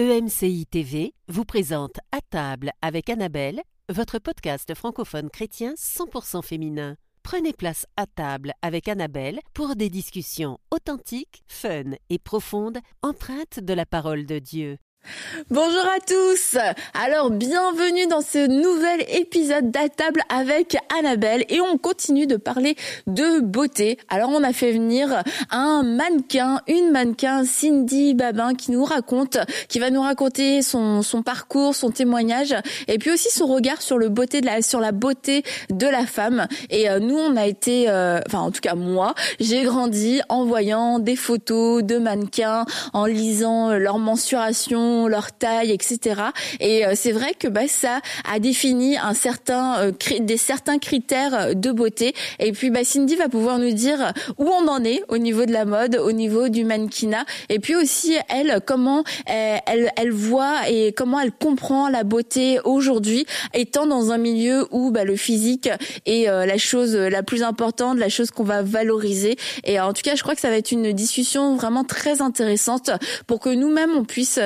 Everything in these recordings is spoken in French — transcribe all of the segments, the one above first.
EMCI TV vous présente À table avec Annabelle, votre podcast francophone chrétien 100% féminin. Prenez place à table avec Annabelle pour des discussions authentiques, fun et profondes, empreintes de la parole de Dieu. Bonjour à tous. Alors bienvenue dans ce nouvel épisode d'Atable avec Annabelle et on continue de parler de beauté. Alors on a fait venir un mannequin, une mannequin Cindy Babin qui nous raconte, qui va nous raconter son, parcours, son témoignage et puis aussi son regard sur le beauté de la sur la beauté de la femme. Et euh, nous on a été, euh, enfin en tout cas moi, j'ai grandi en voyant des photos de mannequins, en lisant leur leur taille, etc. Et euh, c'est vrai que bah, ça a défini un certain euh, des certains critères euh, de beauté. Et puis bah, Cindy va pouvoir nous dire où on en est au niveau de la mode, au niveau du mannequinat, et puis aussi elle comment elle, elle voit et comment elle comprend la beauté aujourd'hui, étant dans un milieu où bah, le physique est la chose la plus importante, la chose qu'on va valoriser. Et en tout cas, je crois que ça va être une discussion vraiment très intéressante pour que nous-mêmes on puisse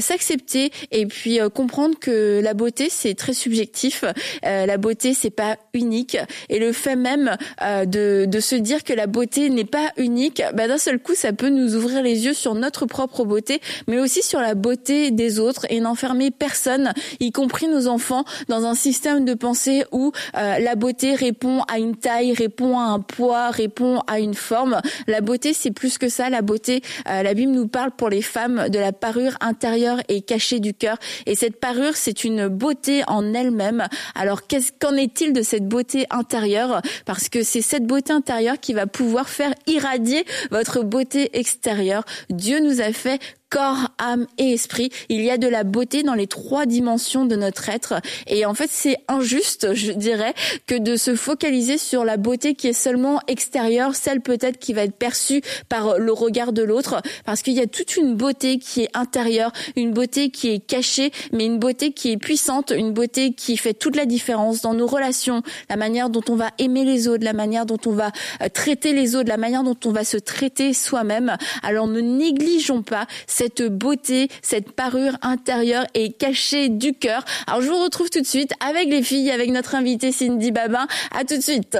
s'accepter et puis euh, comprendre que la beauté c'est très subjectif. Euh, la beauté c'est pas unique et le fait même euh, de, de se dire que la beauté n'est pas unique, bah, d'un seul coup ça peut nous ouvrir les yeux sur notre propre beauté, mais aussi sur la beauté des autres et n'enfermer personne, y compris nos enfants, dans un système de pensée où la beauté répond à une taille, répond à un poids, répond à une forme. La beauté c'est plus que ça. La beauté, la Bible nous parle pour les femmes de la parure intérieure et cachée du cœur. Et cette parure, c'est une beauté en elle-même. Alors qu'en est-il de cette beauté intérieure? Parce que c'est cette beauté intérieure qui va pouvoir faire irradier votre beauté extérieure. Dieu nous a fait corps, âme et esprit. Il y a de la beauté dans les trois dimensions de notre être. Et en fait, c'est injuste, je dirais, que de se focaliser sur la beauté qui est seulement extérieure, celle peut-être qui va être perçue par le regard de l'autre, parce qu'il y a toute une beauté qui est intérieure, une beauté qui est cachée, mais une beauté qui est puissante, une beauté qui fait toute la différence dans nos relations, la manière dont on va aimer les autres, la manière dont on va euh, traiter les autres, la manière dont on va se traiter soi-même. Alors ne négligeons pas cette beauté, cette parure intérieure et cachée du cœur. Alors je vous retrouve tout de suite avec les filles, avec notre invitée Cindy Babin. À tout de suite.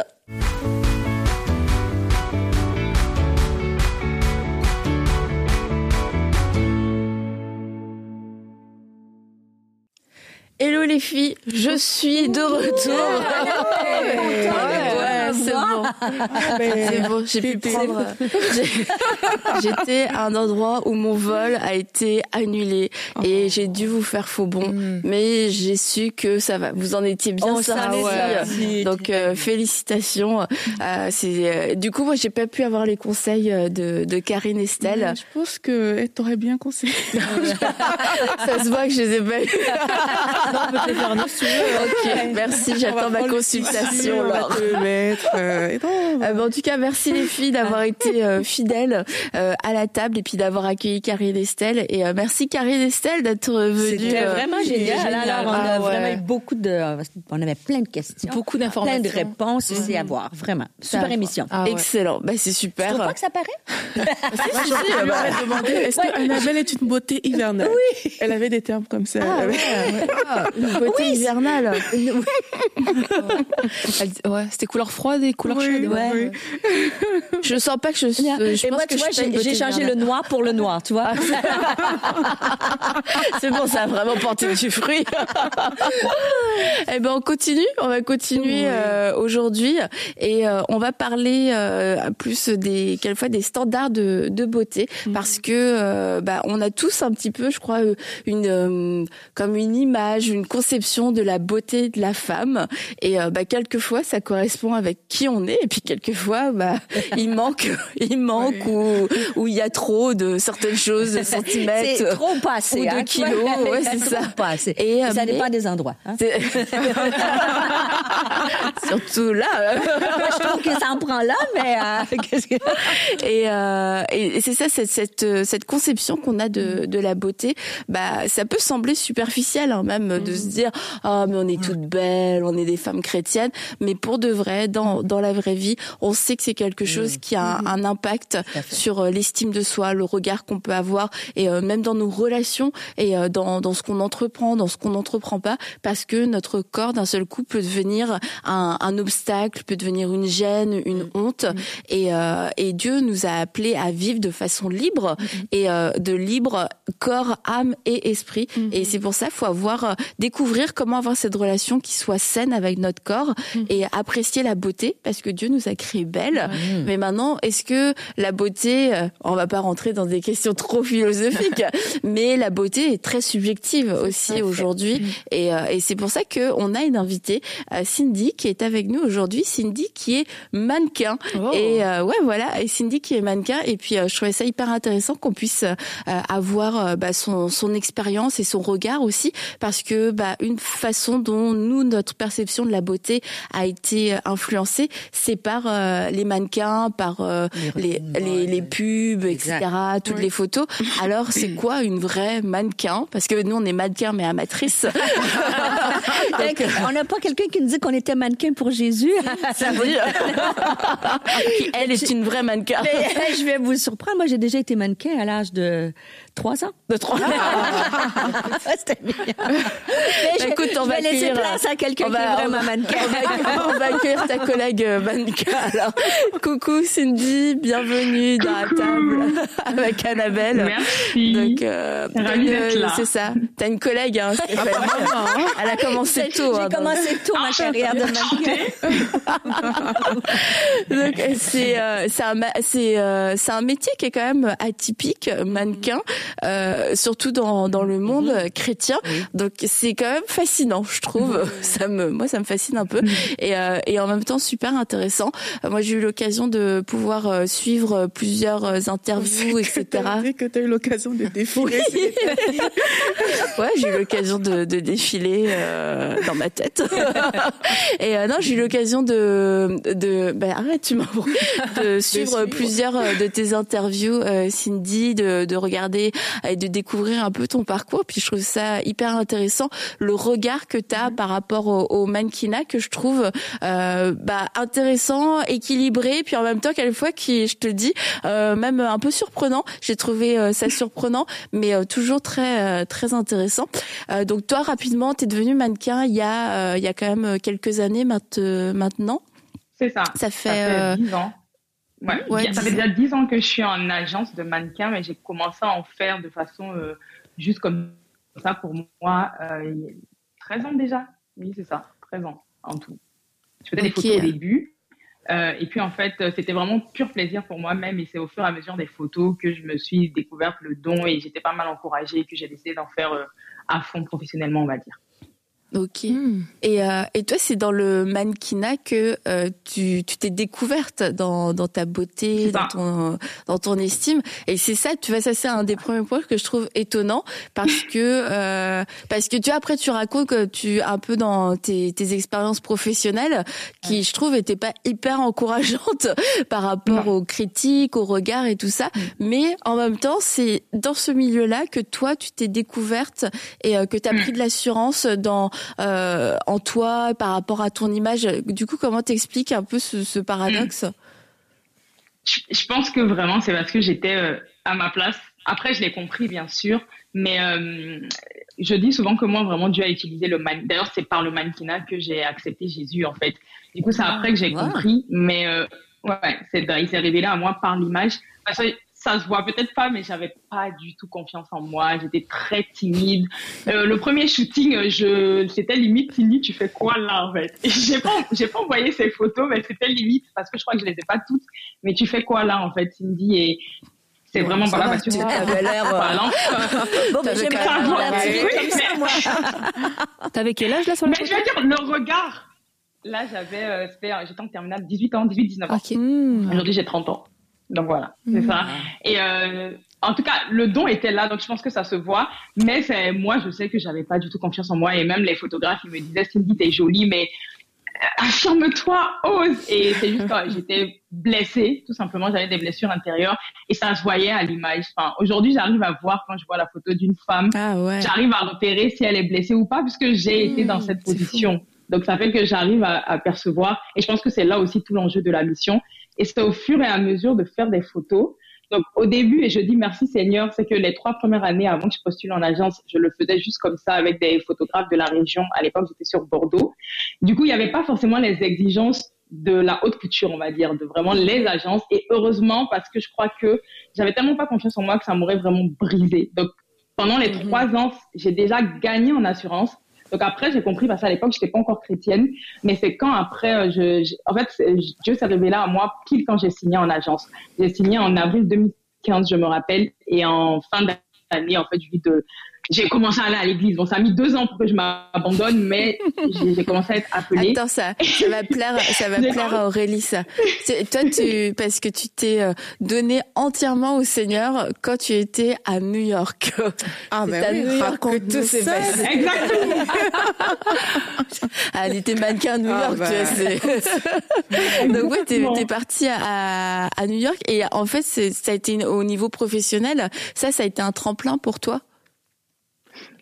Hello les filles, je suis de retour. Ouais, c'est bon. C'est bon, j'ai pu prendre. J'étais à un endroit où mon vol a été annulé et oh. j'ai dû vous faire faux bon, mm. mais j'ai su que ça va. Vous en étiez bien oh, sortis. Donc euh, félicitations. Euh, c'est euh, du coup moi j'ai pas pu avoir les conseils de, de Karine Estelle. je pense que t'aurais bien conseillé. ça se voit que je les ai pas ok, merci, j'attends ma consultation. Euh, ah, en tout cas, merci les filles d'avoir été euh, fidèles euh, à la table et puis d'avoir accueilli Karine Estelle. Et merci Karine Estelle d'être venue. C'était vraiment génial. on a ah, vraiment eu beaucoup de, on avait plein de questions, beaucoup d'informations, plein de réponses. C'est à voir, vraiment. Super émission. Ah, Excellent. Bah, c'est super. Tu pas que ça paraît? Moi, je lui demandé est-ce que Annabelle est une beauté hivernale? Oui. Elle avait des termes comme ça. Ah, ouais, beauté hivernale. ouais, c'était couleur froide et couleur chaude. Ouais. Je sens pas que je. je et moi, tu vois, j'ai changé le noir pour le noir, tu vois. C'est bon, ça a vraiment porté du fruit. eh ben, on continue. On va continuer euh, aujourd'hui et euh, on va parler euh, plus des quelquefois des standards de, de beauté mhm. parce que bah on a tous un petit peu, je crois, une comme une image, une conception de la beauté de la femme et bah quelquefois ça correspond avec qui on est. Et puis quelquefois bah il manque il manque ou ou il y a trop de certaines choses de centimètres trop ou de hein, kilos. Ouais. C'est ça. Pas assez. et ça n'est pas des endroits hein. surtout là. Moi, je trouve que ça en prend là mais euh, que... et, euh, et c'est ça cette cette cette conception qu'on a de de la beauté bah ça peut sembler superficiel hein, même de se dire ah mais on est toutes belles on est des femmes chrétiennes. Mais pour de vrai dans dans, dans la vraie vie, on sait que c'est quelque chose qui a un, impact sur l'estime de soi, le regard qu'on peut avoir et même dans nos relations et dans, dans ce qu'on entreprend, dans ce qu'on n'entreprend pas, parce que notre corps d'un seul coup peut devenir un, un obstacle, peut devenir une gêne, une mm. honte. Mm. Et, euh, et Dieu nous a appelés à vivre de façon libre et euh, de libre corps, âme et esprit. Et c'est pour ça qu'il faut avoir euh, découvrir comment avoir cette relation qui soit saine avec notre corps et apprécier la beauté parce que Dieu nous a créé belle. Mais maintenant, est-ce que la beauté, on va pas rentrer dans des questions trop philosophiques, mais la beauté est très subjective aussi aujourd'hui. Et, et c'est pour ça que on a une invitée, Cindy, qui est avec nous aujourd'hui. Cindy qui est mannequin. Oh. Et euh, ouais, voilà. Et Cindy qui est mannequin. Et puis, euh, je trouvais ça hyper intéressant qu'on puisse euh, avoir bah, son, son expérience et son regard aussi, parce que bah, une façon dont nous, notre perception de la beauté a été influencée, c'est par les mannequins, par les, les, les, pubs, etc., toutes les photos. Alors, c'est quoi une vraie mannequin? Parce que nous, on est mannequin, mais amatrice. on n'a pas quelqu'un qui nous dit qu'on était mannequin pour Jésus. Ça veut dire. elle est une vraie mannequin. Mais, je vais vous surprendre. Moi, j'ai déjà été mannequin à l'âge de trois ans. De trois ans. C'était bien. Mais je, Écoute, on va laisser place à quelqu'un qui est vraiment mannequin. On va, accueillir ta collègue euh, mannequin. Alors, coucou Cindy, bienvenue dans la table avec Annabelle. Merci. Donc, euh, c'est ça. T'as une collègue, hein, Stéphanie. Elle a commencé tôt. J'ai hein, commencé tôt ma carrière de mannequin. donc c'est euh, c'est un c'est euh, c'est un métier qui est quand même atypique, mannequin, euh, surtout dans dans le monde mhm. chrétien. Donc c'est quand même fascinant, je trouve. Mhm. Ça me moi ça me fascine un peu mhm. et et en même temps super intéressant. Moi j'ai eu l'occasion de pouvoir suivre plusieurs interviews, etc. Tu que tu as eu l'occasion de défiler. ouais, j'ai eu l'occasion de, de défiler dans ma tête. et non, j'ai eu l'occasion de de ben arrête, tu m'as de suivre plusieurs euh, de tes interviews, euh, Cindy, de, de regarder et de découvrir un peu ton parcours. Puis je trouve ça hyper intéressant, le regard que tu as mm-hmm. par rapport au, au, mannequinat que je trouve euh, bah, intéressant, équilibré, puis en même temps quelquefois qui, je te dis, euh, même un peu surprenant. J'ai trouvé euh, ça surprenant, mais toujours très très intéressant. donc toi, rapidement, tu es devenu mannequin il y a il y a quand même quelques années maintenant. C'est ça. Ça fait, 10 ans. Ouais, ça fait déjà 10 ans que je suis en agence de mannequin, mais j'ai commencé à en faire de façon euh, juste comme ça pour moi. Euh, 13 ans déjà. Oui, c'est ça. 13 ans en tout. Je faisais des photos au début. Euh, et puis en fait, c'était vraiment pur plaisir pour moi-même. Et c'est au fur et à mesure des photos que je me suis découverte le don et j'étais pas mal encouragée, que j'ai décidé d'en faire euh, à fond professionnellement, on va dire. Ok. Hmm. Et, euh, et toi, c'est dans le mannequinat que euh, tu t'es découverte dans, dans ta beauté, dans ton, dans ton estime. Et c'est ça, tu vois, ça c'est un des premiers points que je trouve étonnant parce que euh, parce que tu vois, après tu racontes que tu un peu dans tes, tes expériences professionnelles qui je trouve étaient pas hyper encourageantes par rapport aux critiques, aux regards et tout ça. Hmm. Mais en même temps, c'est dans ce milieu-là que toi tu t'es découverte et euh, que tu as hmm. pris de l'assurance dans euh, en toi par rapport à ton image. Du coup, comment t'expliques un peu ce, paradoxe? Je, pense que vraiment, c'est parce que j'étais euh, à ma place. Après, je l'ai compris, bien sûr, mais euh, je dis souvent que moi, vraiment, Dieu a utilisé le mannequin. D'ailleurs, c'est par le mannequinat que j'ai accepté Jésus, en fait. Du coup, c'est après que j'ai compris, mais ouais, c'est, il s'est révélé à moi par l'image. Parce que ça se voit peut-être pas, mais j'avais pas du tout confiance en moi. J'étais très timide. Euh, le premier shooting, je, c'était limite, Cindy, tu fais quoi là, en fait? j'ai pas, j'ai pas envoyé ces photos, mais c'était limite parce que je crois que je les ai pas toutes. Mais tu fais quoi là, en fait, Cindy? Et c'est vraiment pas là parce que tu avais l'air. bon, mais j'aime comme ça, T'avais quel âge là sur le Mais je veux dire, le regard. Là, j'avais, euh, j'étais en terminale 18 ans, 18, 19 ans. Hmm. Aujourd'hui, j'ai 30 ans. Donc voilà, c'est ça. Mhm. Et euh, en tout cas, le don était là, donc je pense que ça se voit. Mais c'est moi, je sais que j'avais pas du tout confiance en moi. Et même les photographes, ils me disaient, Cindy, t'es jolie, mais euh, affirme-toi, ose. Et c'est juste quand j'étais blessée, tout simplement, j'avais des blessures intérieures et ça se voyait à l'image. Enfin, aujourd'hui, j'arrive à voir quand je vois la photo d'une femme, ah ouais. j'arrive à repérer si elle est blessée ou pas, puisque j'ai été dans mmh, cette position. Donc, ça fait que j'arrive à, à, percevoir. Et je pense que c'est là aussi tout l'enjeu de la mission. Et c'est au fur et à mesure de faire des photos. Donc, au début, et je dis merci Seigneur, c'est que les trois premières années avant que je postule en agence, je le faisais juste comme ça avec des photographes de la région. À l'époque, j'étais sur Bordeaux. Du coup, il n'y avait pas forcément les exigences de la haute couture, on va dire, de vraiment les agences. Et heureusement, parce que je crois que j'avais tellement pas confiance en moi que ça m'aurait vraiment brisé. Donc, pendant les mhm. trois ans, j'ai déjà gagné en assurance. Donc après, j'ai compris, parce qu'à l'époque, je n'étais pas encore chrétienne, mais c'est quand après, euh, je, en fait, Dieu s'est révélé à moi pile quand j'ai signé en agence. J'ai signé en avril 2015, je me rappelle, et en fin d'année, en fait, je vis de, j'ai commencé à aller à l'église. Bon, ça a mis deux ans pour que je m'abandonne, mais j'ai commencé à être appelée. Attends, ça, ça va plaire, ça va plaire à Aurélie, ça. Toi, tu, parce que tu t'es euh, donné entièrement au Seigneur quand tu étais à New York. Ah, ben oui, New York que tout s'est passé. Exactement. ah, elle était mannequin à New ah, York, tu vois, bah. Donc, ouais, t'es, es partie à, à New York et en fait, ça a été au niveau professionnel. Ça, ça a été un tremplin pour toi?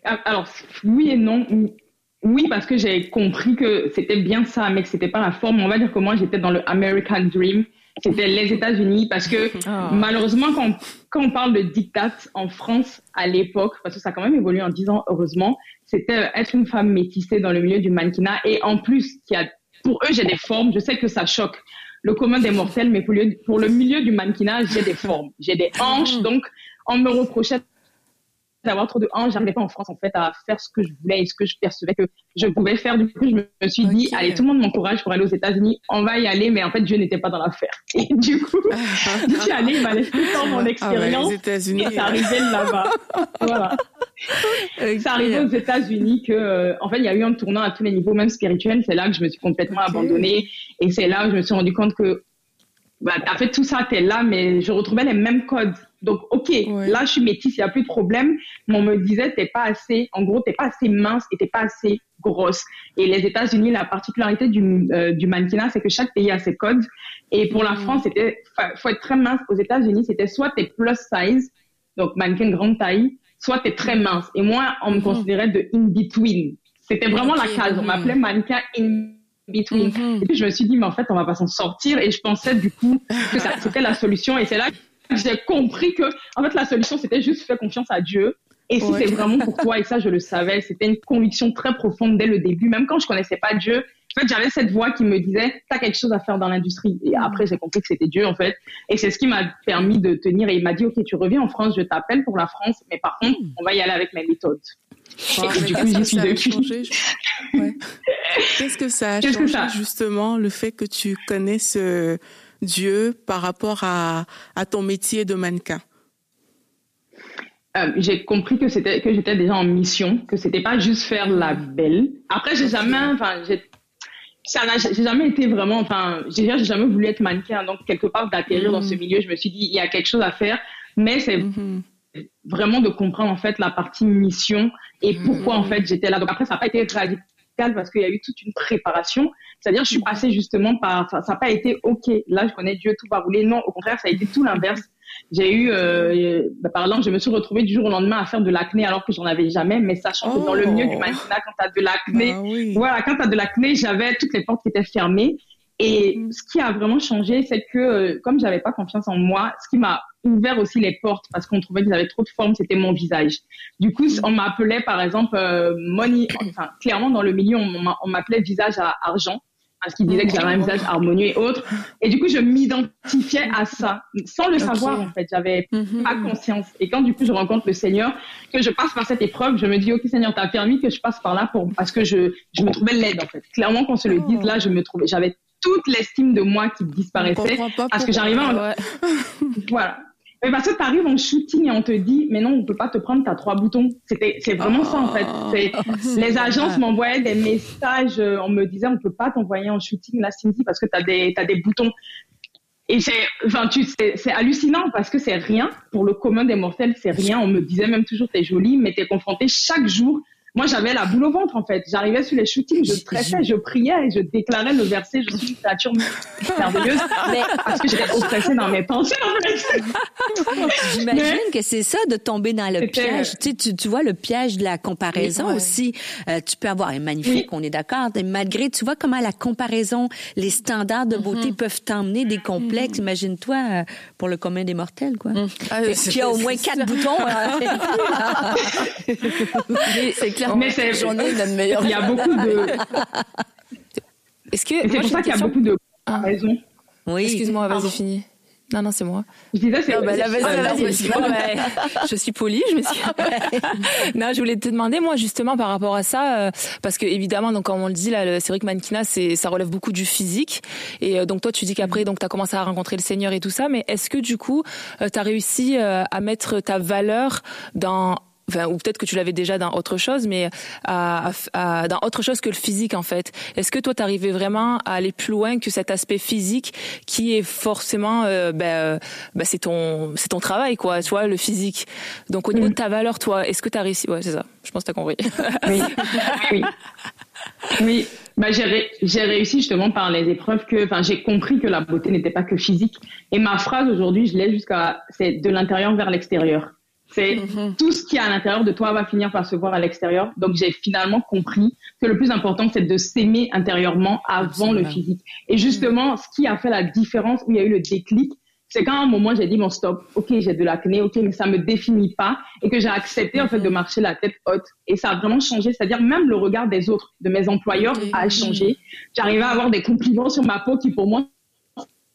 Ah, alors, oui et non. Oui, parce que j'ai compris que c'était bien ça, mais que c'était pas la forme. On va dire que moi, j'étais dans le American Dream. C'était les États-Unis, parce que ah. malheureusement, quand, quand, on parle de diktat en France à l'époque, parce que ça a quand même évolué en 10 ans, heureusement, c'était être une femme métissée dans le milieu du mannequinat. Et en plus, qui a, pour eux, j'ai des formes. Je sais que ça choque le commun des mortels, mais pour le, pour le milieu du mannequinat, j'ai des formes. J'ai des hanches, donc on me reprochait d'avoir trop de hanches. J'arrivais pas en France, en fait, à faire ce que je voulais et ce que je percevais que je pouvais faire. Du coup, je me suis dit, allez, tout le monde m'encourage pour aller aux États-Unis. On va y aller. Mais en fait, Dieu n'était pas dans l'affaire. Et du coup, je suis allée, il m'a laissé tout mon expérience. Ah et ça arrivait là-bas. voilà. Okay. Ça arrivait aux États-Unis que, euh, en fait, il y a eu un tournant à tous les niveaux, même spirituels. C'est là que je me suis complètement abandonnée. Et c'est là que je me suis rendu compte que, bah, en fait, tout ça, t'es là, mais je retrouvais les mêmes codes donc, ok, là, je suis métisse, il n'y a plus de problème. Mais on me disait, t'es pas assez, en gros, t'es pas assez mince et t'es pas assez grosse. Et les États-Unis, la particularité du, euh, du mannequinat, c'est que chaque pays a ses codes. Et pour la mm. France, c'était, faut être très mince. Aux États-Unis, c'était soit t'es plus size, donc mannequin grande taille, soit t'es très mince. Et moi, on me mm-hmm. considérait de in between. C'était vraiment la case. On mm-hmm. m'appelait mannequin in between. Mm-hmm. Et puis je me suis dit, mais en fait, on va pas s'en sortir. Et je pensais du coup que c'était la solution. Et c'est là j'ai compris que, en fait, la solution, c'était juste faire confiance à Dieu. Et si c'est vraiment pour toi, et ça, je le savais, c'était une conviction très profonde dès le début, même quand je connaissais pas Dieu. En fait, j'avais cette voix qui me disait, t'as quelque chose à faire dans l'industrie. Et après, j'ai compris que c'était Dieu, en fait. Et c'est ce qui m'a permis de tenir. Et il m'a dit, OK, tu reviens en France, je t'appelle pour la France, mais par contre, on va y aller avec mes méthodes. et du coup, j'y suis depuis. Qu'est-ce que ça a changé, justement, le fait que tu connaisses Dieu par rapport à, à ton métier de mannequin euh, j'ai compris que c'était que j'étais déjà en mission, que c'était pas juste faire la belle. Après, j'ai jamais, enfin, j'ai ça j'ai jamais été vraiment, enfin, j'ai jamais voulu être mannequin, donc quelque part d'atterrir dans ce mm. milieu, je me suis dit il y a quelque chose à faire, mais c'est mm-hmm. vraiment de comprendre en fait la partie mission et pourquoi en fait j'étais là. Donc après, ça n'a pas été radical parce qu'il y a eu toute une préparation. C'est-à-dire, je suis passée justement par, ça n'a pas été OK. Là, je connais Dieu, tout va rouler. Non, au contraire, ça a été tout l'inverse. J'ai eu, euh, bah, par exemple, je me suis retrouvée du jour au lendemain à faire de l'acné alors que j'en avais jamais, mais sachant que dans le milieu du oh. mannequinat, quand tu as de l'acné, bah voilà, quand tu as de l'acné, j'avais toutes les portes qui étaient fermées. Et mm-hmm. ce qui a vraiment changé, c'est que euh, comme j'avais pas confiance en moi, ce qui m'a ouvert aussi les portes parce qu'on trouvait que j'avais trop de forme, c'était mon visage. Du coup, on m'appelait par exemple euh, money, enfin clairement dans le milieu, on m'appelait visage à argent parce qu'ils disaient que j'avais un visage harmonieux et autres. Et du coup, je m'identifiais à ça, sans le savoir en fait. J'avais mm-hmm. pas conscience. Et quand du coup, je rencontre le Seigneur, que je passe par cette épreuve, je me dis, ok Seigneur, t'as permis que je passe par là pour parce que je je me trouvais laide en fait. Clairement, qu'on se le dise, là, je me trouvais, j'avais toute l'estime de moi qui disparaissait parce que j'arrivais en... voilà mais parce que tu arrives en shooting et on te dit, mais non, on peut pas te prendre, tu as trois boutons. C'était, c'est vraiment ça, en fait. Oh. Les agences m'envoyaient des messages, euh, on me disait, on peut pas t'envoyer en shooting, là, Cindy, parce que tu as des, as des boutons. Et c'est, enfin, tu, c'est hallucinant parce que c'est rien. Pour le commun des mortels, c'est rien. On me disait même toujours, t'es jolie, mais t'es confrontée chaque jour moi, j'avais la boule au ventre, en fait. J'arrivais sur les shootings, je stressais, je priais et je déclarais le verset, je suis une créature merveilleuse, mais parce que j'étais oppressée dans mes pensées, en fait. J'imagine que c'est ça, de tomber dans le piège. Tu, sais, tu, vois, le piège de la comparaison aussi. Euh, tu peux avoir, un magnifique, on est d'accord, malgré, tu vois comment la comparaison, les standards de beauté mm-hmm. peuvent t'emmener des complexes. Mm-hmm. Imagine-toi, euh, pour le commun des mortels, quoi. Mm. Ah, qui a au moins quatre boutons. C'est clair mais c'est meilleure. Il y a beaucoup de. Est-ce que c'est pour ça qu'il y a beaucoup de ah. raisons. Oui. Excuse-moi, vas-y, fini. Non, non, c'est moi. Je disais, c'est. bah, je suis polie, je me suis. non, je voulais te demander, moi, justement, par rapport à ça, euh, parce que évidemment, donc, comme on le dit, là, c'est vrai que mannequinat, c'est, ça relève beaucoup du physique. Et euh, donc, toi, tu dis qu'après, donc, t'as commencé à rencontrer le Seigneur et tout ça, mais est-ce que, du coup, euh, t'as réussi à mettre ta valeur dans enfin, ou peut-être que tu l'avais déjà dans autre chose, mais à, à, dans autre chose que le physique en fait. Est-ce que toi, t'arrivais vraiment à aller plus loin que cet aspect physique qui est forcément, euh, ben, euh, ben, c'est ton, c'est ton travail quoi, tu vois, le physique. Donc au niveau de ta valeur, toi, est-ce que t'as réussi? Ouais, c'est ça. Je pense que t'as compris. oui, oui. Oui, bah, j'ai, j'ai réussi justement par les épreuves que, enfin, j'ai compris que la beauté n'était pas que physique. Et ma phrase aujourd'hui, je l'ai jusqu'à, c'est de l'intérieur vers l'extérieur. C'est mhm. tout ce qui est à l'intérieur de toi va finir par se voir à l'extérieur. Donc j'ai finalement compris que le plus important c'est de s'aimer intérieurement avant le physique. Et justement, ce qui a fait la différence où il y a eu le déclic, c'est quand à un moment j'ai dit mon stop, ok j'ai de l'acné, ok mais ça me définit pas et que j'ai accepté en fait de mhm. marcher la tête haute et ça a vraiment changé, c'est-à-dire même le regard des autres, de mes employeurs a changé. J'arrivais à avoir des compliments sur ma peau qui pour moi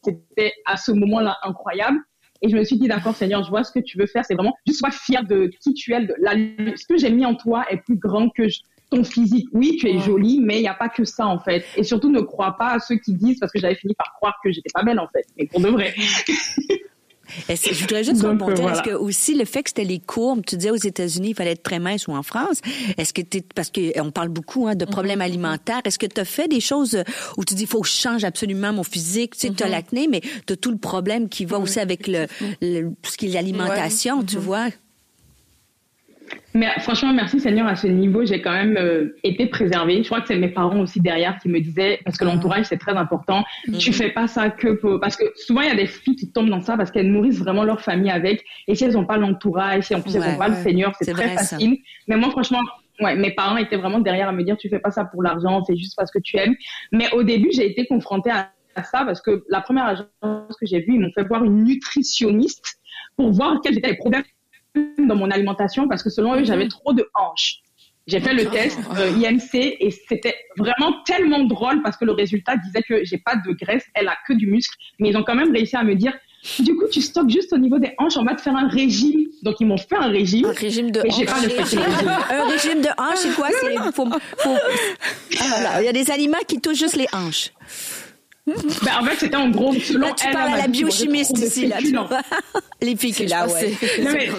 c'était à ce moment-là incroyable. Et je me suis dit, d'accord, Seigneur, je vois ce que tu veux faire. C'est vraiment, juste sois fier de qui tu es. De la, ce que j'ai mis en toi est plus grand que ton physique. Oui, tu es jolie, mais il n'y a pas que ça, en fait. Et surtout, ne crois pas à ceux qui disent, parce que j'avais fini par croire que j'étais pas belle, en fait. Mais pour de vrai. je voudrais juste rebondir. Est-ce que aussi le fait que c'était les courbes, tu disais aux États-Unis, il fallait être très mince ou en France. Est-ce que tu parce qu'on parle beaucoup hein, de problèmes mm-hmm. alimentaires. Est-ce que tu as fait des choses où tu dis, il faut que je change absolument mon physique. Tu sais, tu as mm-hmm. l'acné, mais tu as tout le problème qui va aussi avec le, ce qui est l'alimentation, tu mm-hmm. vois? Mais franchement, merci Seigneur, à ce niveau, j'ai quand même euh, été préservée. Je crois que c'est mes parents aussi derrière qui me disaient, parce que l'entourage, c'est très important, mm tu fais pas ça que pour... Parce que souvent, il y a des filles qui tombent dans ça parce qu'elles nourrissent vraiment leur famille avec. Et si elles n'ont pas l'entourage, si en plus elles n'ont pas le Seigneur, c'est très facile. Mais moi, franchement, ouais, mes parents étaient vraiment derrière à me dire, tu fais pas ça pour l'argent, c'est juste parce que tu aimes. Mais au début, j'ai été confrontée à ça parce que la première agence que j'ai vue, ils m'ont fait voir une nutritionniste pour voir quels étaient les problèmes dans mon alimentation parce que selon eux, j'avais trop de hanches. J'ai fait le test euh, IMC et c'était vraiment tellement drôle parce que le résultat disait que j'ai pas de graisse, elle a que du muscle, mais ils ont quand même réussi à me dire du coup, tu stockes juste au niveau des hanches, on va te faire un régime. Donc, ils m'ont fait un régime. Un régime de hanches. Pas un régime de hanches, c'est quoi? C'est, faut, faut... Ah, il y a des aliments qui touchent juste les hanches. Ben, en fait, c'était en gros, selon là, tu elle, parles à la biochimiste ici, là. Les féculents, ouais. mais...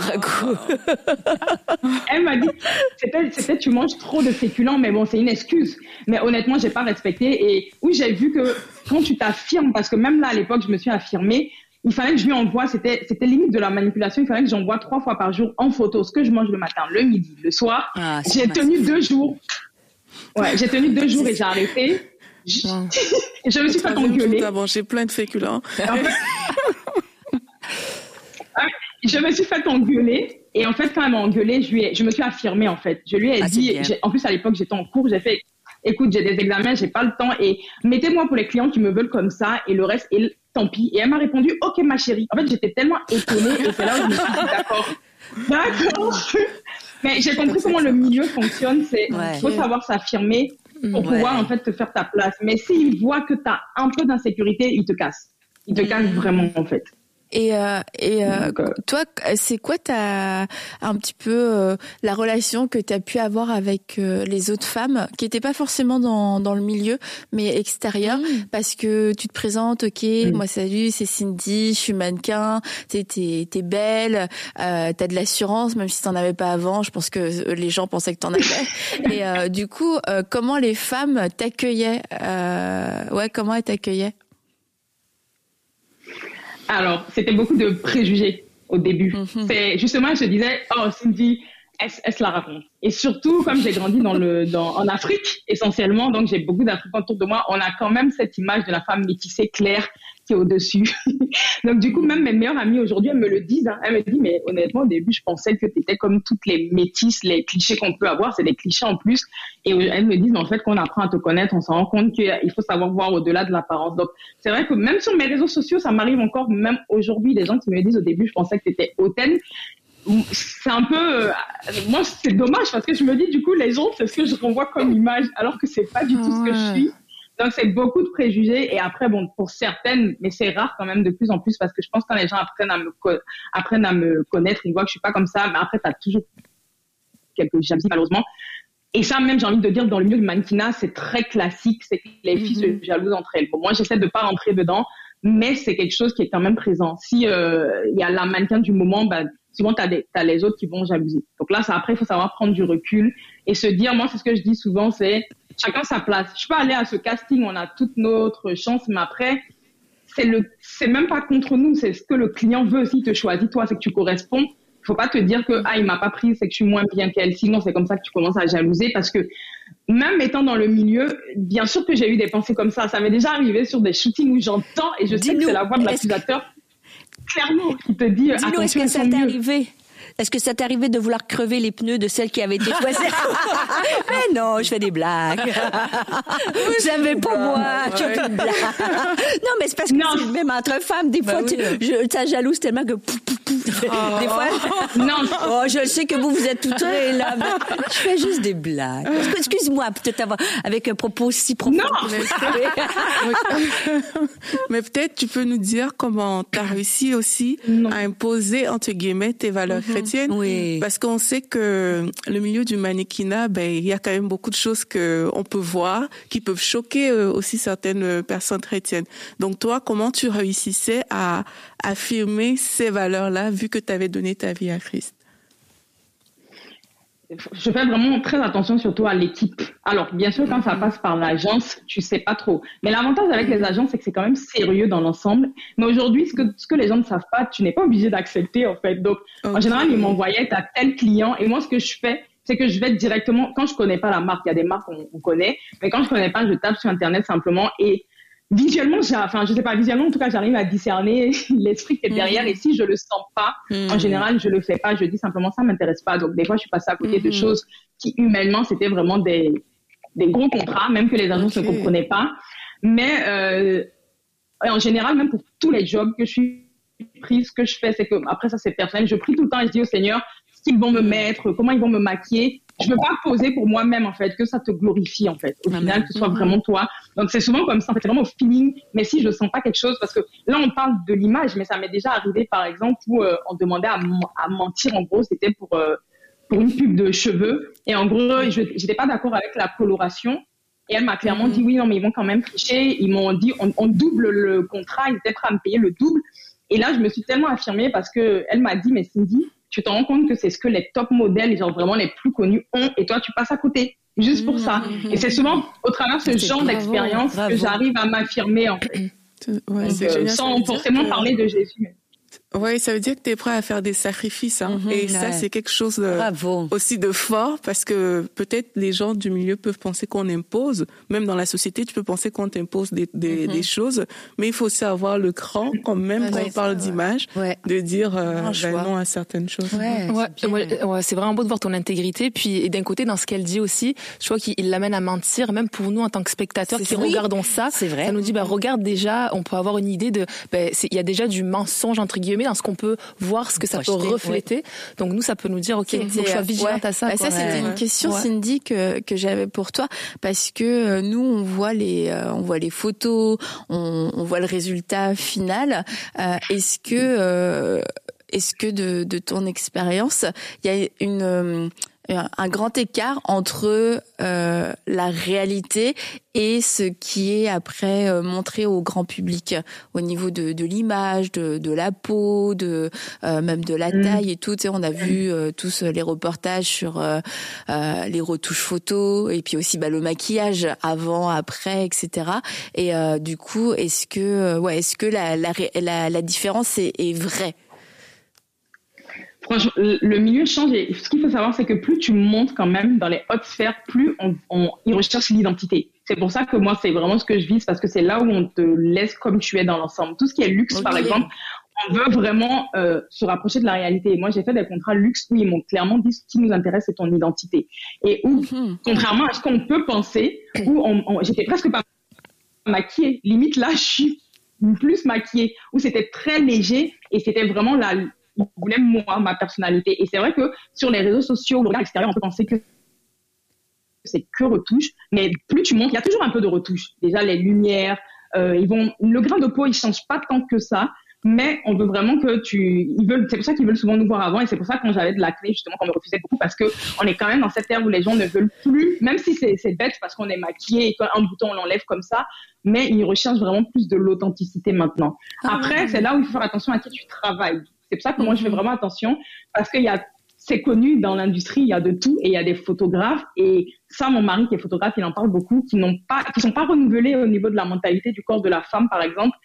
elle m'a dit, c'était, tu manges trop de féculents, mais bon, c'est une excuse. Mais honnêtement, j'ai pas respecté. Et oui, j'ai vu que quand tu t'affirmes, parce que même là, à l'époque, je me suis affirmée, il fallait que je lui envoie, c'était, c'était limite de la manipulation, il fallait que j'envoie trois fois par jour en photo ce que je mange le matin, le midi, le soir. Ah, j'ai tenu deux jours. Ouais, j'ai tenu deux jours et j'ai arrêté. Je, me suis fait engueuler. J'ai plein de féculents. Ah je me suis fait engueuler. Et en fait, quand elle m'a engueulée, je, je me suis affirmée, en fait. Je lui ai ah, dit, en plus, à l'époque, j'étais en cours, j'ai fait, écoute, j'ai des examens, j'ai pas le temps et mettez-moi pour les clients qui me veulent comme ça et le reste, et tant pis. Et elle m'a répondu, ok, ma chérie. En fait, j'étais tellement étonnée et c'est là où je me suis dit, d'accord. D'accord. Mais j'ai compris comment le milieu fonctionne. C'est, faut savoir s'affirmer pour pouvoir en fait te faire ta place. Mais s'ils voient que tu as un peu d'insécurité, ils te cassent. Ils te mm. cassent vraiment en fait. Et, euh, et euh, euh, toi, c'est quoi ta un petit peu euh, la relation que tu as pu avoir avec les autres femmes qui n'étaient pas forcément dans, dans le milieu, mais extérieures mm. Parce que tu te présentes, ok, mm. moi salut, c'est Cindy, je suis mannequin, t'es es, belle, euh, t'as de l'assurance, même si t'en avais pas avant. Je pense que les gens pensaient que t'en avais. et du coup, comment les femmes t'accueillaient Ouais, comment elles t'accueillaient? Alors, c'était beaucoup de préjugés au début. Mhm. C'est justement, je disais, oh Cindy, elle, se la raconte? Et surtout, comme j'ai grandi en Afrique, essentiellement, donc j'ai beaucoup d'Africains autour de moi, on a quand même cette image de la femme métissée, claire, qui est au-dessus. donc du coup, même mes meilleures amies aujourd'hui, elles me le disent. Hein. Elles me disent, mais honnêtement, au début, je pensais que tu étais comme toutes les métisses, les clichés qu'on peut avoir, c'est des clichés en plus. Et elles me disent, mais en fait, quand on apprend à te connaître, on se rend compte qu'il faut savoir voir au-delà de l'apparence. Donc c'est vrai que même sur mes réseaux sociaux, ça m'arrive encore, même aujourd'hui, des gens qui me disent au début, je pensais que tu étais hautaine c'est un peu, euh, moi c'est dommage parce que je me dis du coup les gens c'est ce que je renvoie comme image alors que c'est pas du tout ce que je suis. Donc c'est beaucoup de préjugés et après bon pour certaines, mais c'est rare quand même de plus en plus parce que je pense que quand les gens apprennent à me apprennent à me connaître, ils voient que je suis pas comme ça, mais après t'as toujours quelques jalousies malheureusement. Et ça même j'ai envie de dire dans le milieu du mannequinat c'est très classique, c'est que les filles se mhm. jalousent entre elles. Bon moi j'essaie de pas rentrer dedans, mais c'est quelque chose qui est quand même présent. Si euh, il y a la mannequin du moment, bah souvent, tu as, les autres qui vont jalouser. Donc là, ça, après, il faut savoir prendre du recul et se dire, moi, c'est ce que je dis souvent, c'est chacun sa place. Je peux aller à ce casting, on a toute notre chance, mais après, c'est le, c'est même pas contre nous, c'est ce que le client veut. S'il te choisit, toi, c'est que tu corresponds. Il faut pas te dire que, ah, il m'a pas pris, c'est que je suis moins bien qu'elle. Sinon, c'est comme ça que tu commences à jalouser parce que même étant dans le milieu, bien sûr que j'ai eu des pensées comme ça. Ça m'est déjà arrivé sur des shootings où j'entends et je sais que c'est la voix de l'accusateur clairement qui te dit. Dis-nous, est-ce que ça t'est arrivé? Est-ce que ça t'est arrivé de vouloir crever les pneus de celle qui avait été choisie? Mais non, je fais des blagues. J'avais pas moi, je fais des blagues. Non, mais c'est parce que c'est même entre femmes. Des bah fois, tu, je, jalouse tellement que des fois, non. Oh, je sais que vous, vous êtes tout très là. je fais juste des blagues. Excuse-moi, peut-être avoir, avec un propos si profond. Non. Mais peut-être tu peux nous dire comment tu as réussi aussi à imposer, entre guillemets, tes valeurs mm-hmm. Oui. Parce qu'on sait que le milieu du mannequinat, ben, il y a quand même beaucoup de choses que on peut voir qui peuvent choquer euh, aussi certaines personnes chrétiennes. Donc toi, comment tu réussissais à affirmer ces valeurs-là vu que tu avais donné ta vie à Christ? Je fais vraiment très attention surtout à l'équipe. Alors, bien sûr, quand ça passe par l'agence, tu sais pas trop. Mais l'avantage avec les agences, c'est que c'est quand même sérieux dans l'ensemble. Mais aujourd'hui, ce que, ce que les gens ne savent pas, tu n'es pas obligé d'accepter, en fait. Donc, en général, ils m'envoyaient à tel client. Et moi, ce que je fais, c'est que je vais directement, quand je connais pas la marque, il y a des marques qu'on connaît, mais quand je connais pas, je tape sur Internet simplement et visuellement, enfin, je sais pas, visuellement, en tout cas, j'arrive à discerner l'esprit qui est derrière. Mhm. Et si je le sens pas, en mhm. général, je le fais pas. Je dis simplement, ça m'intéresse pas. Donc, des fois, je suis passée à côté de mhm. choses qui, humainement, c'était vraiment des, des gros contrats, même que les agences ne comprenaient pas. Mais, euh, en général, même pour tous les jobs que je suis prise, ce que je fais, c'est que, après, ça, c'est personnel. Je prie tout le temps et je dis au Seigneur, ce qu'ils vont me mettre, comment ils vont me maquiller je veux pas poser pour moi-même en fait que ça te glorifie en fait au final que ce soit vraiment toi. Donc c'est souvent comme ça en fait c'est vraiment au feeling mais si je sens pas quelque chose parce que là on parle de l'image mais ça m'est déjà arrivé par exemple où euh, on demandait à, à, mentir en gros c'était pour euh, pour une pub de cheveux. Et en gros je j'étais pas d'accord avec la coloration. Et elle m'a clairement mhm. dit oui non mais ils vont quand même tricher. Ils m'ont dit on, on double le contrat ils étaient prêts à me payer le double. Et là je me suis tellement affirmée parce que elle m'a dit mais Cindy tu te rends compte que c'est ce que les top modèles, genre vraiment les plus connus ont, et toi, tu passes à côté, juste pour ça. Et c'est souvent au travers de ce genre d'expérience que j'arrive à m'affirmer, en fait. Ouais, euh, sans forcément parler de Jésus. Oui, ça veut dire que tu es prêt à faire des sacrifices. Hein. Mhm, et ça, c'est quelque chose aussi de fort parce que peut-être les gens du milieu peuvent penser qu'on impose. Même dans la société, tu peux penser qu'on t'impose des, des, mhm. des, choses. Mais il faut aussi avoir le cran quand même quand on parle d'image de dire euh, ben non à certaines choses. Ouais, ouais, c'est vraiment beau de voir ton intégrité. Puis d'un côté, dans ce qu'elle dit aussi, je crois qu'il l'amène à mentir. Même pour nous, en tant que spectateurs qui regardons ça, vrai. ça nous dit, bah, regarde déjà, on peut avoir une idée de... Ben, il y a déjà du mensonge, entre guillemets ce qu'on peut voir, ce que ça peut refléter. Donc nous, ça peut nous dire, ok, faut que je sois vigilante à ça. Bah, ça, c'était une question, Cindy, que, que j'avais pour toi, parce que euh, nous, on voit les, euh, on voit les photos, on, on voit le résultat final. Euh, est-ce que, est-ce que de, de ton expérience, il y a une un grand écart entre euh, la réalité et ce qui est après euh, montré au grand public au niveau de, de l'image, de, de, la peau, de euh, même de la mm. taille et tout. Tu sais, on a vu tous les reportages sur les retouches photos et puis aussi bah, le maquillage avant, après, etc. Et du coup, est-ce que ouais, est-ce que la, la, la, la différence est, est vraie? Franchement, le milieu change et ce qu'il faut savoir, c'est que plus tu montes quand même dans les hautes sphères, plus on, on y recherche l'identité. C'est pour ça que moi, c'est vraiment ce que je vise parce que c'est là où on te laisse comme tu es dans l'ensemble. Tout ce qui est luxe, par exemple, on veut vraiment euh, se rapprocher de la réalité. moi, j'ai fait des contrats luxe où ils m'ont clairement dit ce qui nous intéresse, c'est ton identité. Et où, mhm. contrairement à ce qu'on peut penser, où j'étais presque pas maquillée. Limite, là, je suis plus maquillée, où c'était très léger et c'était vraiment la, voulait moi, ma personnalité. Et c'est vrai que sur les réseaux sociaux, le regard extérieur, on peut penser que c'est que retouche, mais plus tu montes, il y a toujours un peu de retouche. Déjà, les lumières, euh, ils vont, le grain de peau, il change pas tant que ça, mais on veut vraiment que tu, ils veulent, c'est pour ça qu'ils veulent souvent nous voir avant, et c'est pour ça que quand j'avais de l'acné, justement, qu'on me refusait beaucoup, parce que on est quand même dans cette ère où les gens ne veulent plus, même si c'est, c'est bête parce qu'on est maquillé et qu'un bouton on l'enlève comme ça, mais ils recherchent vraiment plus de l'authenticité maintenant. Ah Après, c'est là où il faut faire attention à qui tu travailles. C'est pour ça que moi, je fais mhm. vraiment attention parce qu'il y a, c'est connu dans l'industrie, il y a de tout et il y a des photographes et ça, mon mari qui est photographe, il en parle beaucoup, qui n'ont pas, qui sont pas renouvelés au niveau de la mentalité du corps de la femme, par exemple.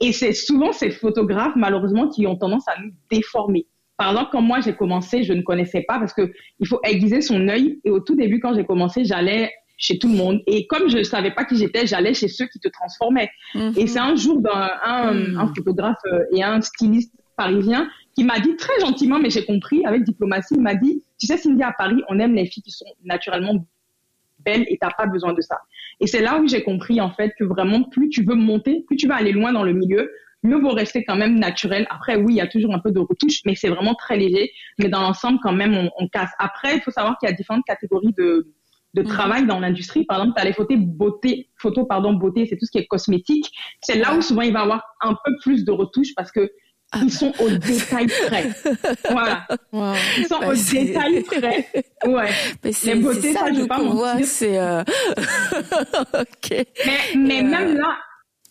Et c'est souvent ces photographes, malheureusement, qui ont tendance à nous déformer. Par exemple, quand moi j'ai commencé, je ne connaissais pas parce que il faut aiguiser son œil. Et au tout début, quand j'ai commencé, j'allais chez tout le monde. Et comme je ne savais pas qui j'étais, j'allais chez ceux qui te transformaient. Mhm. Et c'est un jour d'un un, un, photographe euh, et un styliste parisien qui m'a dit très gentiment, mais j'ai compris avec diplomatie, il m'a dit, tu sais Cindy, à Paris, on aime les filles qui sont naturellement belles et t'as pas besoin de ça. Et c'est là où j'ai compris en fait que vraiment plus tu veux monter, plus tu vas aller loin dans le milieu, mieux vaut rester quand même naturel. Après, oui, il y a toujours un peu de retouche, mais c'est vraiment très léger. Mais dans l'ensemble, quand même, on, on casse. Après, il faut savoir qu'il y a différentes catégories de, de mhm. travail dans l'industrie. Par exemple, tu as les photos beauté, photos, pardon, beauté, c'est tout ce qui est cosmétique. C'est là où souvent il va y avoir un peu plus de retouches parce que ils sont au détail près. Voilà. Ils sont bah, au détail près. Ouais. Mais c'est ça, ça je pas mentir. C'est euh... OK. Mais, mais euh, même là,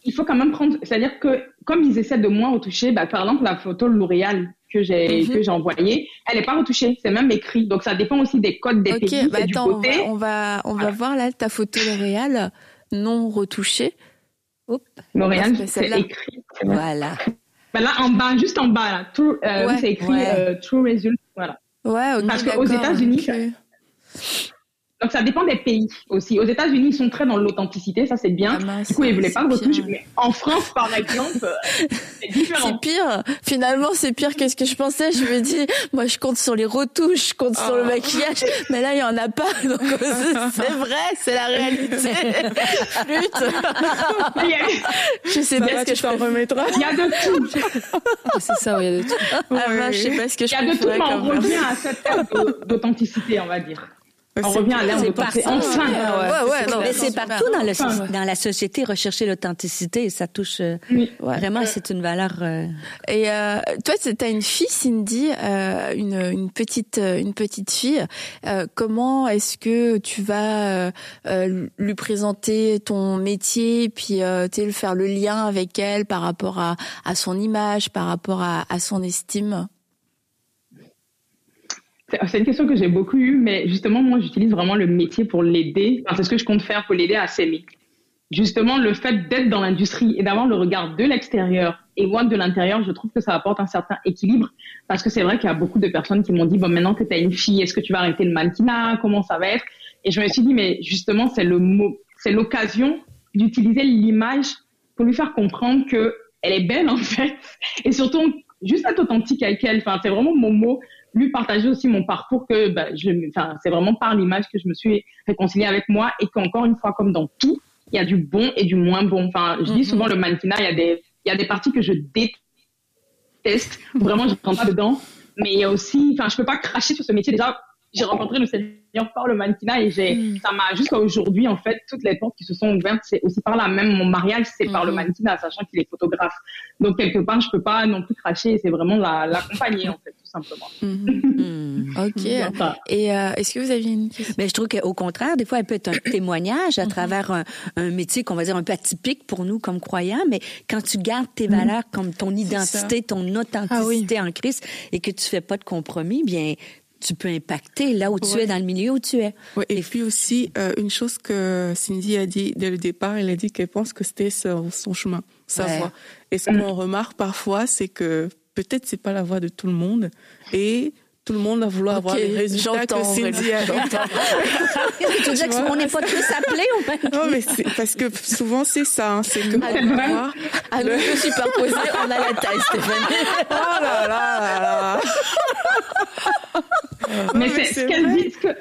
il faut quand même prendre, c'est-à-dire que comme ils essaient de moins retoucher, bah, par exemple, la photo L'Oréal que j'ai mm -hmm. que j'ai envoyée, elle n'est pas retouchée, c'est même écrit. Donc ça dépend aussi des codes des pays, bah, attends, du côté. On va on va, voir là ta photo L'Oréal non retouchée. L'Oréal, c'est écrit. Voilà. Ben là, en bas, juste en bas, là, true, euh, ouais, c'est écrit ouais. euh, True Result. Voilà. Ouais, ok. Parce qu'aux États-Unis, okay. Donc ça dépend des pays aussi. Aux États-Unis, ils sont très dans l'authenticité, ça c'est bien. Ah mince, du coup, ils voulaient pas de retouche. Mais en France, par exemple, c'est différent. C'est pire. Finalement, c'est pire que ce que je pensais. Je me dis, moi, je compte sur les retouches, je compte oh. sur le ah. maquillage, mais là, il y en a pas. Donc c'est vrai, c'est la réalité. Flûte. je sais pas ce que je t'en remettras. Il y a de tout. c'est ça, il y a de tout. Ah, ouais. je sais pas ce que je Il y a de tout, mais on revient à cette d'authenticité, on va dire. On revient à l'ère de penser enfin. Ouais, ouais, mais c'est partout dans, le, dans la société rechercher l'authenticité et ça touche euh, oui. vraiment c'est une valeur. Euh... Et euh, toi, tu as une fille, Cindy, euh, une, une petite une petite fille. Euh, comment est-ce que tu vas euh, lui présenter ton métier, puis tu faire le lien avec elle par rapport à, à son image, par rapport à, à son estime? C'est une question que j'ai beaucoup eue, mais justement, moi, j'utilise vraiment le métier pour l'aider. Enfin, c'est ce que je compte faire pour l'aider à s'aimer. Justement, le fait d'être dans l'industrie et d'avoir le regard de l'extérieur et moi de l'intérieur, je trouve que ça apporte un certain équilibre. Parce que c'est vrai qu'il y a beaucoup de personnes qui m'ont dit, bon, maintenant que tu as une fille, est-ce que tu vas arrêter le mannequinat? Comment ça va être? Et je me suis dit, mais justement, c'est le c'est l'occasion d'utiliser l'image pour lui faire comprendre que elle est belle, en fait. Et surtout, juste être authentique avec elle. Enfin, c'est vraiment mon mot lui partager aussi mon parcours que bah, je, enfin, c'est vraiment par l'image que je me suis réconciliée avec moi et qu'encore une fois, comme dans tout, il y a du bon et du moins bon. Enfin, je dis mhm. souvent le mannequinat, il y a des, il y a des parties que je déteste. Vraiment, je ne rentre pas dedans. Mais il y a aussi, enfin, je peux pas cracher sur ce métier. Déjà, j'ai rencontré le Seigneur par le mannequinat et j'ai, mm. ça m'a jusqu'à aujourd'hui en fait toutes les portes qui se sont ouvertes, c'est aussi par là même mon mariage, c'est par le mm-hmm. mannequinat, sachant qu'il est photographe. Donc quelque part, je peux pas non plus cracher, c'est vraiment l'accompagner en fait simplement. Mm-hmm. ok. Et euh, est-ce que vous aviez une question? Mais je trouve qu'au contraire, des fois, elle peut être un témoignage à mm-hmm. travers un, un, métier qu'on va dire un peu atypique pour nous comme croyants, mais quand tu gardes tes valeurs comme ton identité, ton authenticité ah oui. en Christ et que tu fais pas de compromis, bien tu peux impacter là où tu es, dans le milieu où tu es. Oui, et, puis aussi, euh, une chose que Cindy a dit dès le départ, elle a dit qu'elle pense que c'était son, son chemin, sa ouais. voie. Et ce qu'on remarque parfois, c'est que peut-être c'est pas la voie de tout le monde et tout le monde va vouloir avoir les résultats que Cindy a. Qu'est-ce que tu veux dire qu'on n'est pas tous appelés ou pas Non, mais c'est parce que souvent c'est ça, hein, c'est que à nous, voir, à nous deux superposés, on a la taille, Stéphanie. Oh là là là là. mais, c'est ce qu'elle dit. Ce que...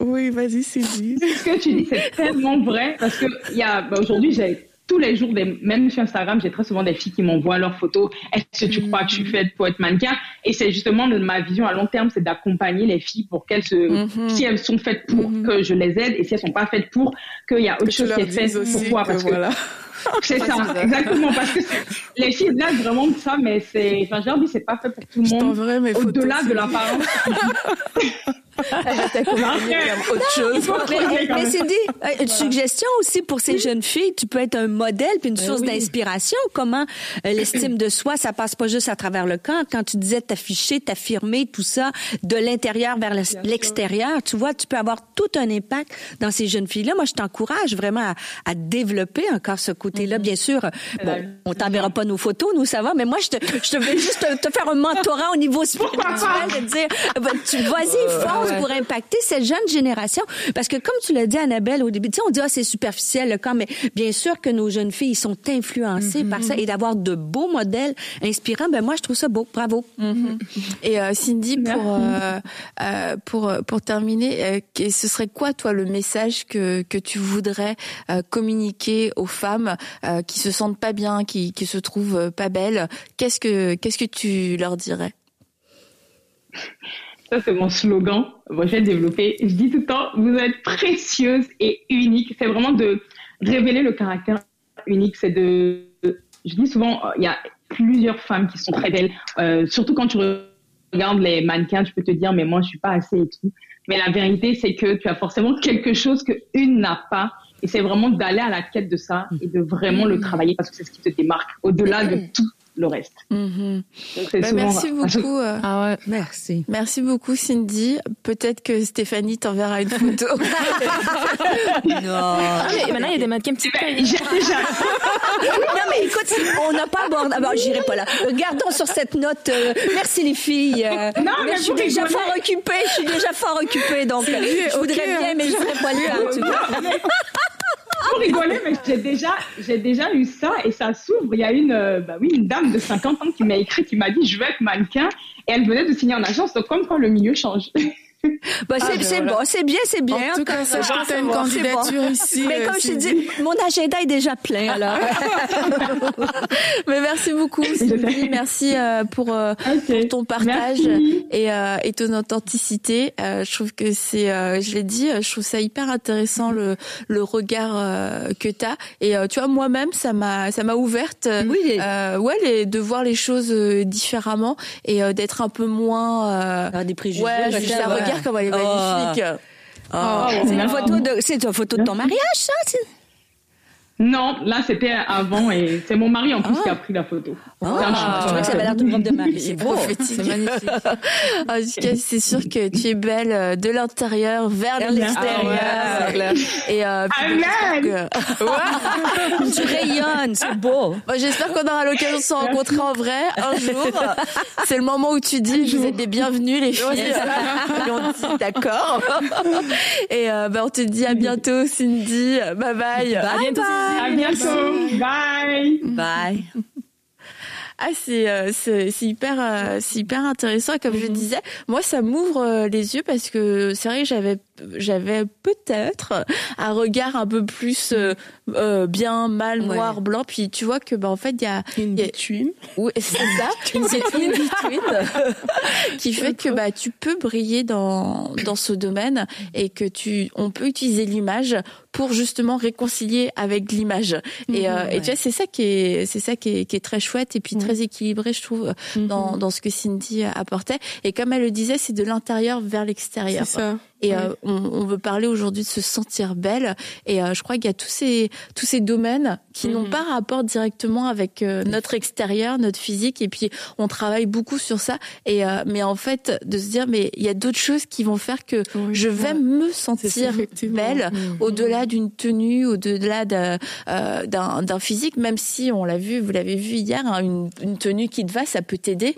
Oui, vas-y, Cindy. Ce que tu dis, c'est tellement vrai parce que il y a bah, aujourd'hui j'ai tous les jours, des, même sur Instagram, j'ai très souvent des filles qui m'envoient leurs photos. Est-ce que tu crois que je suis faite pour être mannequin? Et c'est justement ma vision à long terme, c'est d'accompagner les filles pour qu'elles se, mhm. si elles sont faites pour mhm. que je les aide, et si elles sont pas faites pour qu'il y a autre chose qui est fait pour toi, parce que, voilà. C'est ça, exactement, parce que les filles là vraiment de ça, mais c'est, enfin, j'ai envie, c'est pas fait pour tout le monde. Au-delà de l'apparence. autre chose. Mais, c'est dit, euh, une suggestion aussi pour ces jeunes filles. Tu peux être un modèle puis une ben source d'inspiration. Comment euh, l'estime de soi, ça passe pas juste à travers le corps. Quand tu disais t'afficher, t'affirmer, tout ça, de l'intérieur vers l'extérieur, tu vois, tu peux avoir tout un impact dans ces jeunes filles-là. Moi, je t'encourage vraiment à, développer encore ce côté-là. Mm-hmm. Bien sûr, bon, on t'enverra pas nos photos, nous, ça va, mais moi, je te, je te vais juste te, faire un mentorat au niveau spirituel et dire, ben, tu vas-y, fonce pour impacter cette jeune génération. Parce que comme tu l'as dit, Annabelle, au début, tu sais, on dit, ah, c'est superficiel, le camp, mais bien sûr que nos jeunes filles sont influencées par ça et d'avoir de beaux modèles inspirants, ben moi, je trouve ça beau. Bravo. Mm-hmm. Et euh, Cindy, pour, euh, euh, pour, pour terminer, ce serait quoi, toi, le message que, que tu voudrais communiquer aux femmes qui se sentent pas bien, qui, qui se trouvent pas belles? Qu'est-ce que, qu'est-ce que tu leur dirais? Ça, c'est mon slogan. Moi, je vais développer. Je dis tout le temps, vous êtes précieuse et unique. C'est vraiment de révéler le caractère unique. C'est de, je dis souvent, il y a plusieurs femmes qui sont très belles. Euh, surtout quand tu regardes les mannequins, tu peux te dire, mais moi, je suis pas assez et tout. Mais la vérité, c'est que tu as forcément quelque chose que une n'a pas. Et c'est vraiment d'aller à la quête de ça et de vraiment le travailler parce que c'est ce qui te démarque au-delà de tout le reste. Mhm. bah, merci beaucoup. Euh, ah ouais, merci. Merci beaucoup, Cindy. Peut-être que Stéphanie t'enverra une photo. non. Ah, mais maintenant, il y a des mannequins petits déjà. non, mais écoute, on n'a pas abordé. Ah, bon, j'irai pas là. Gardons sur cette note. Euh, merci, les filles. Euh, non, mais je suis déjà fort occupée. Je suis déjà fort occupée. Donc, je voudrais bien, mais je serais pas là. Vous rigolez, mais j'ai déjà, j'ai déjà eu ça et ça s'ouvre. Il y a une, euh, bah oui, une dame de 50 ans qui m'a écrit, qui m'a dit, je veux être mannequin. Et elle venait de signer en agence. Donc, comme quand le milieu change. Bah, c'est ah, ben bon, c'est bien, c'est bien. En tout cas, ça, je une candidature ici. Mais comme je te dis, mon agenda est déjà plein, alors. Mais merci beaucoup, Sylvie. Merci euh, pour, euh, pour, ton partage et, euh, et ton authenticité. je trouve que c'est, je l'ai dit, je trouve ça hyper intéressant le, le regard que tu as. Et tu vois, moi-même, ça m'a, ça m'a ouverte, oui, ouais, de voir les choses différemment et d'être un peu moins. des préjugés. Ouais, regarde comme elle est magnifique. Oh. Oh. C'est une photo de, c'est une photo de ton mariage, ça? Non, là c'était avant et c'est mon mari en plus qui a pris la photo. Ah, je crois que ça avait l'air d'une robe de mari. C'est beau, c'est magnifique. en tout cas, c'est sûr que tu es belle euh, de l'intérieur vers l'extérieur. Ah, et euh, Amen. Que... tu rayonnes, c'est beau. J'espère qu'on aura l'occasion de se rencontrer en vrai un jour. C'est le moment où tu dis vous êtes les bienvenus les filles. et on dit d'accord. Et euh, ben, on te dit à bientôt Cindy. Bye bye. bye à bientôt. Bye. À bientôt. Bye. Bye. Ah, c'est euh, c'est hyper euh, c'est hyper intéressant. Comme je mhm. disais, moi ça m'ouvre euh, les yeux parce que c'est vrai que j'avais j'avais peut-être un regard un peu plus bien mal noir blanc. Puis tu vois que bah en fait il y a une y a, Oui, c'est ça, une between qui fait que bah tu peux briller dans dans ce domaine et que tu on peut utiliser l'image pour justement réconcilier avec l'image. Et, mhm, et tu vois, c'est ça qui est, c'est ça qui est, qui est, très chouette et puis très équilibré, je trouve, mhm. dans, dans ce que Cindy apportait. Et comme elle le disait, c'est de l'intérieur vers l'extérieur. C'est ça. Et euh, on, on, veut parler aujourd'hui de se sentir belle. Et euh, je crois qu'il y a tous ces tous ces domaines qui n'ont mhm. pas rapport directement avec euh, notre extérieur, notre physique. Et puis on travaille beaucoup sur ça. Et mais en fait, de se dire mais il y a d'autres choses qui vont faire que je vais me sentir belle mhm. au-delà d'une tenue, au-delà d'un d'un physique. Même si on l'a vu, vous l'avez vu hier, hein, une, une, tenue qui te va, ça peut t'aider.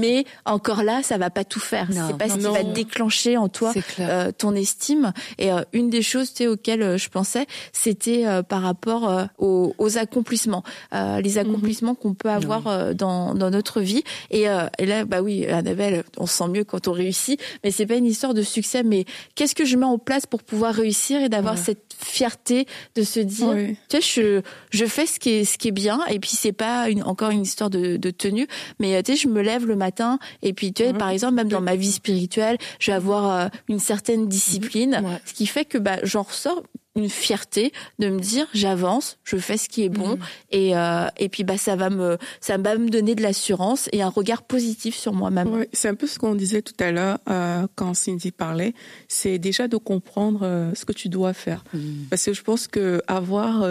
Mais encore là, ça va pas tout faire. C'est pas ce qui va déclencher en toi euh, ton estime. Et euh, une des choses auxquelles euh, je pensais, c'était par rapport aux, aux, accomplissements, les accomplissements qu'on peut avoir dans, dans notre vie. Et, et, là, bah oui, Annabelle, on se sent mieux quand on réussit, mais c'est pas une histoire de succès. Mais qu'est-ce que je mets en place pour pouvoir réussir et d'avoir cette fierté de se dire, tu sais, je, je fais ce qui est ce qui est bien. Et puis c'est pas une, encore une histoire de, de tenue, mais tu sais, je me lève le matin. Et puis tu sais, par exemple, même dans ma vie spirituelle, je vais avoir une certaine discipline, ce qui fait que bah, j'en ressors une fierté de me dire j'avance, je fais ce qui est bon mm. et euh, et puis bah ça va me ça va me donner de l'assurance et un regard positif sur moi-même. c'est un peu ce qu'on disait tout à l'heure euh, quand Cindy parlait, c'est déjà de comprendre euh, ce que tu dois faire mm. parce que je pense que avoir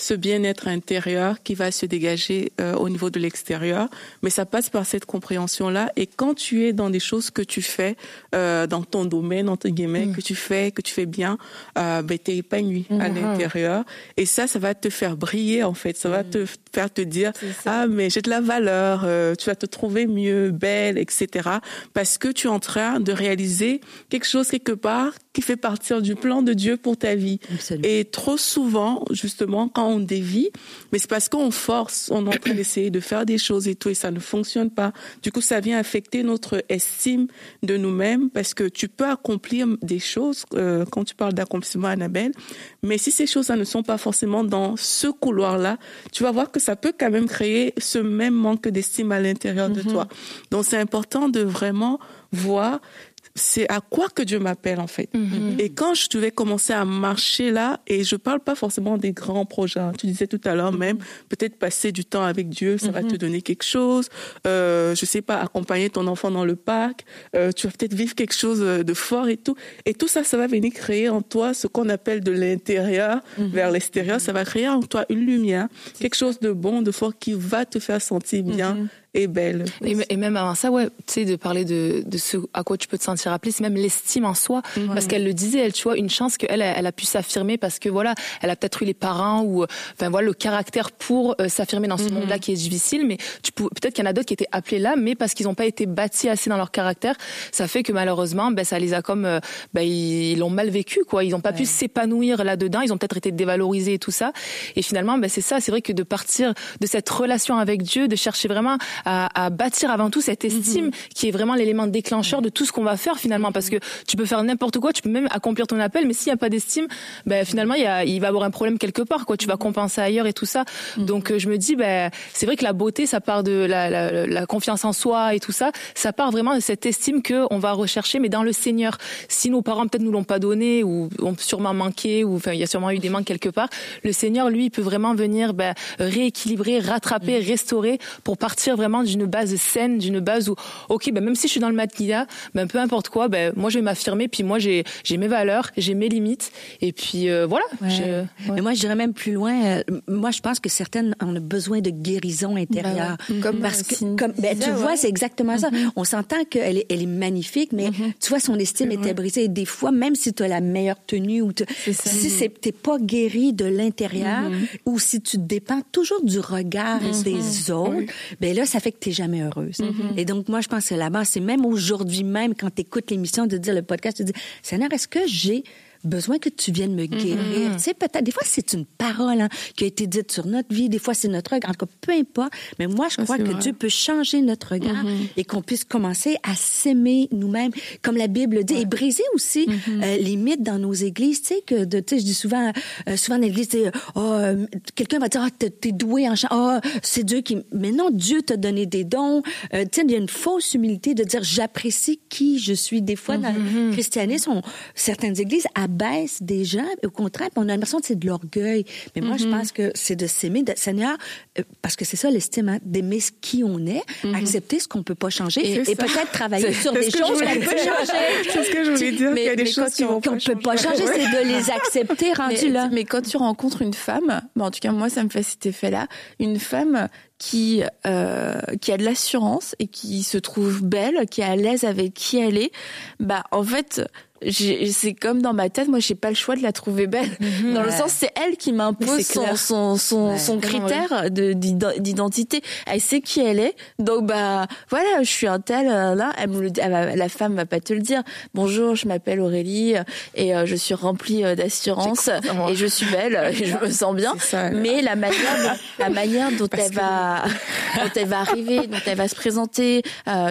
ce bien-être intérieur qui va se dégager euh, au niveau de l'extérieur. Mais ça passe par cette compréhension-là. Et quand tu es dans des choses que tu fais euh, dans ton domaine, entre guillemets, mm. que tu fais, que tu fais bien, euh, ben, tu es épanoui à mm-hmm. l'intérieur. Et ça, ça va te faire briller, en fait. Ça va mm. te faire te dire, ah, mais j'ai de la valeur, euh, tu vas te trouver mieux, belle, etc. Parce que tu es en train de réaliser quelque chose quelque part qui fait partir du plan de Dieu pour ta vie. Et trop souvent, justement, quand on dévie, mais c'est parce qu'on force, on est en train d'essayer de faire des choses et tout, et ça ne fonctionne pas. Du coup, ça vient affecter notre estime de nous-mêmes parce que tu peux accomplir des choses, euh, quand tu parles d'accomplissement, Annabelle, mais si ces choses-là ne sont pas forcément dans ce couloir-là, tu vas voir que ça peut quand même créer ce même manque d'estime à l'intérieur de mm-hmm. toi. Donc, c'est important de vraiment voir c'est à quoi que Dieu m'appelle en fait. Mhm. Et quand je devais commencer à marcher là, et je parle pas forcément des grands projets, hein. tu disais tout à l'heure même, peut-être passer du temps avec Dieu, ça va te mhm. donner quelque chose. Euh, je sais pas, accompagner ton enfant dans le parc, euh, tu vas peut-être vivre quelque chose de fort et tout. Et tout ça, ça va venir créer en toi ce qu'on appelle de l'intérieur mhm. vers l'extérieur. Ça va créer en toi une lumière, quelque chose de bon, de fort qui va te faire sentir bien et belle. Et, même avant ça, ouais, tu sais, de parler de, de ce à quoi tu peux te sentir appelé, c'est même l'estime en soi. Parce qu'elle le disait, elle, tu vois, une chance qu'elle, elle a pu s'affirmer parce que voilà, elle a peut-être eu les parents ou, enfin voilà, le caractère pour euh, s'affirmer dans ce mhm. monde-là qui est difficile. Mais tu peut-être qu'il y en a d'autres qui étaient appelés là, mais parce qu'ils n'ont pas été bâtis assez dans leur caractère, ça fait que malheureusement, ben ça les a comme, euh, ben ils l'ont mal vécu, quoi. Ils n'ont pas pu s'épanouir là-dedans. Ils ont peut-être été dévalorisés et tout ça. Et finalement, ben c'est ça. C'est vrai que de partir de cette relation avec Dieu, de chercher vraiment à, à, bâtir avant tout cette estime mhm. qui est vraiment l'élément déclencheur de tout ce qu'on va faire finalement. Parce que tu peux faire n'importe quoi, tu peux même accomplir ton appel, mais s'il n'y a pas d'estime, ben, finalement, il, y a, il va y avoir un problème quelque part. Quoi. Tu vas compenser ailleurs et tout ça. Mhm. Donc, euh, je me dis, ben, c'est vrai que la beauté, ça part de la, la, la, confiance en soi et tout ça. Ça part vraiment de cette estime que on va rechercher, mais dans le Seigneur. Si nos parents peut-être nous l'ont pas donné ou ont sûrement manqué, ou enfin, il y a sûrement eu des manques quelque part, le Seigneur, lui, il peut vraiment venir ben, rééquilibrer, rattraper, mhm. restaurer pour partir vraiment d'une base saine, d'une base où, ok, ben même si je suis dans le matinat, ben peu importe quoi, ben moi je vais m'affirmer, puis moi j'ai j'ai mes valeurs, j'ai mes limites, et puis euh, voilà. Mais moi je dirais même plus loin. Euh, moi je pense que certaines ont besoin de guérison intérieure, ben comme parce que comme ben, tu vois c'est exactement ça. Mm-hmm. On s'entend qu'elle est elle est magnifique, mais mm-hmm. tu vois son estime était brisée. Et des fois même si tu as la meilleure tenue ou si t'es pas guéri de l'intérieur mm-hmm. ou si tu dépends toujours du regard des autres, ben là ça fait que t'es jamais heureuse. Mm-hmm. Et donc, moi, je pense que là-bas, c'est même aujourd'hui même, quand tu écoutes l'émission, de dire le podcast, tu dis, Seigneur, est-ce que j'ai besoin que tu viennes me guérir. Mm-hmm. Tu sais, peut-être, des fois, c'est une parole hein, qui a été dite sur notre vie, des fois, c'est notre regard, en tout cas, peu importe. Mais moi, je crois que Dieu peut changer notre regard mm-hmm. et qu'on puisse commencer à s'aimer nous-mêmes, comme la Bible dit, et briser aussi mm-hmm. euh, les mythes dans nos églises. Tu sais, que, tu sais, je dis souvent, euh, souvent dans l'église, oh, euh, quelqu'un va dire, oh, t'es doué en chant, oh, c'est Dieu qui... Mais non, Dieu t'a donné des dons. tu sais, il y a une fausse humilité de dire, j'apprécie qui je suis. Des fois, dans le christianisme, certaines églises rabaisse des gens. Au contraire, on a l'impression que c'est de l'orgueil. Mais moi, je mm-hmm. pense que c'est de s'aimer, de, Seigneur, euh, parce que c'est ça l'estime, hein, d'aimer ce qui on est, mm-hmm. accepter ce qu'on peut pas changer et, peut-être travailler sur des choses qu'on peut changer. C'est ce que je voulais dire. Mais, y a des choses qu'on peut pas changer, c'est de les accepter rendu là. Mais quand tu rencontres une femme, bon, en tout cas moi ça me fait cet effet-là, une femme qui euh, qui a de l'assurance et qui se trouve belle, qui est à l'aise avec qui elle est, bah en fait c'est comme dans ma tête, moi j'ai pas le choix de la trouver belle. Mhm. dans le sens, c'est elle qui m'impose son son son, son critère de d'identité. Elle sait qui elle est, donc bah voilà, je suis un tel euh, là. Elle me le, la femme va pas te le dire. Bonjour, je m'appelle Aurélie et euh, je suis remplie euh, d'assurance et je suis belle et je me sens bien. Mais la manière la manière dont elle va dont elle va arriver, dont elle va se présenter,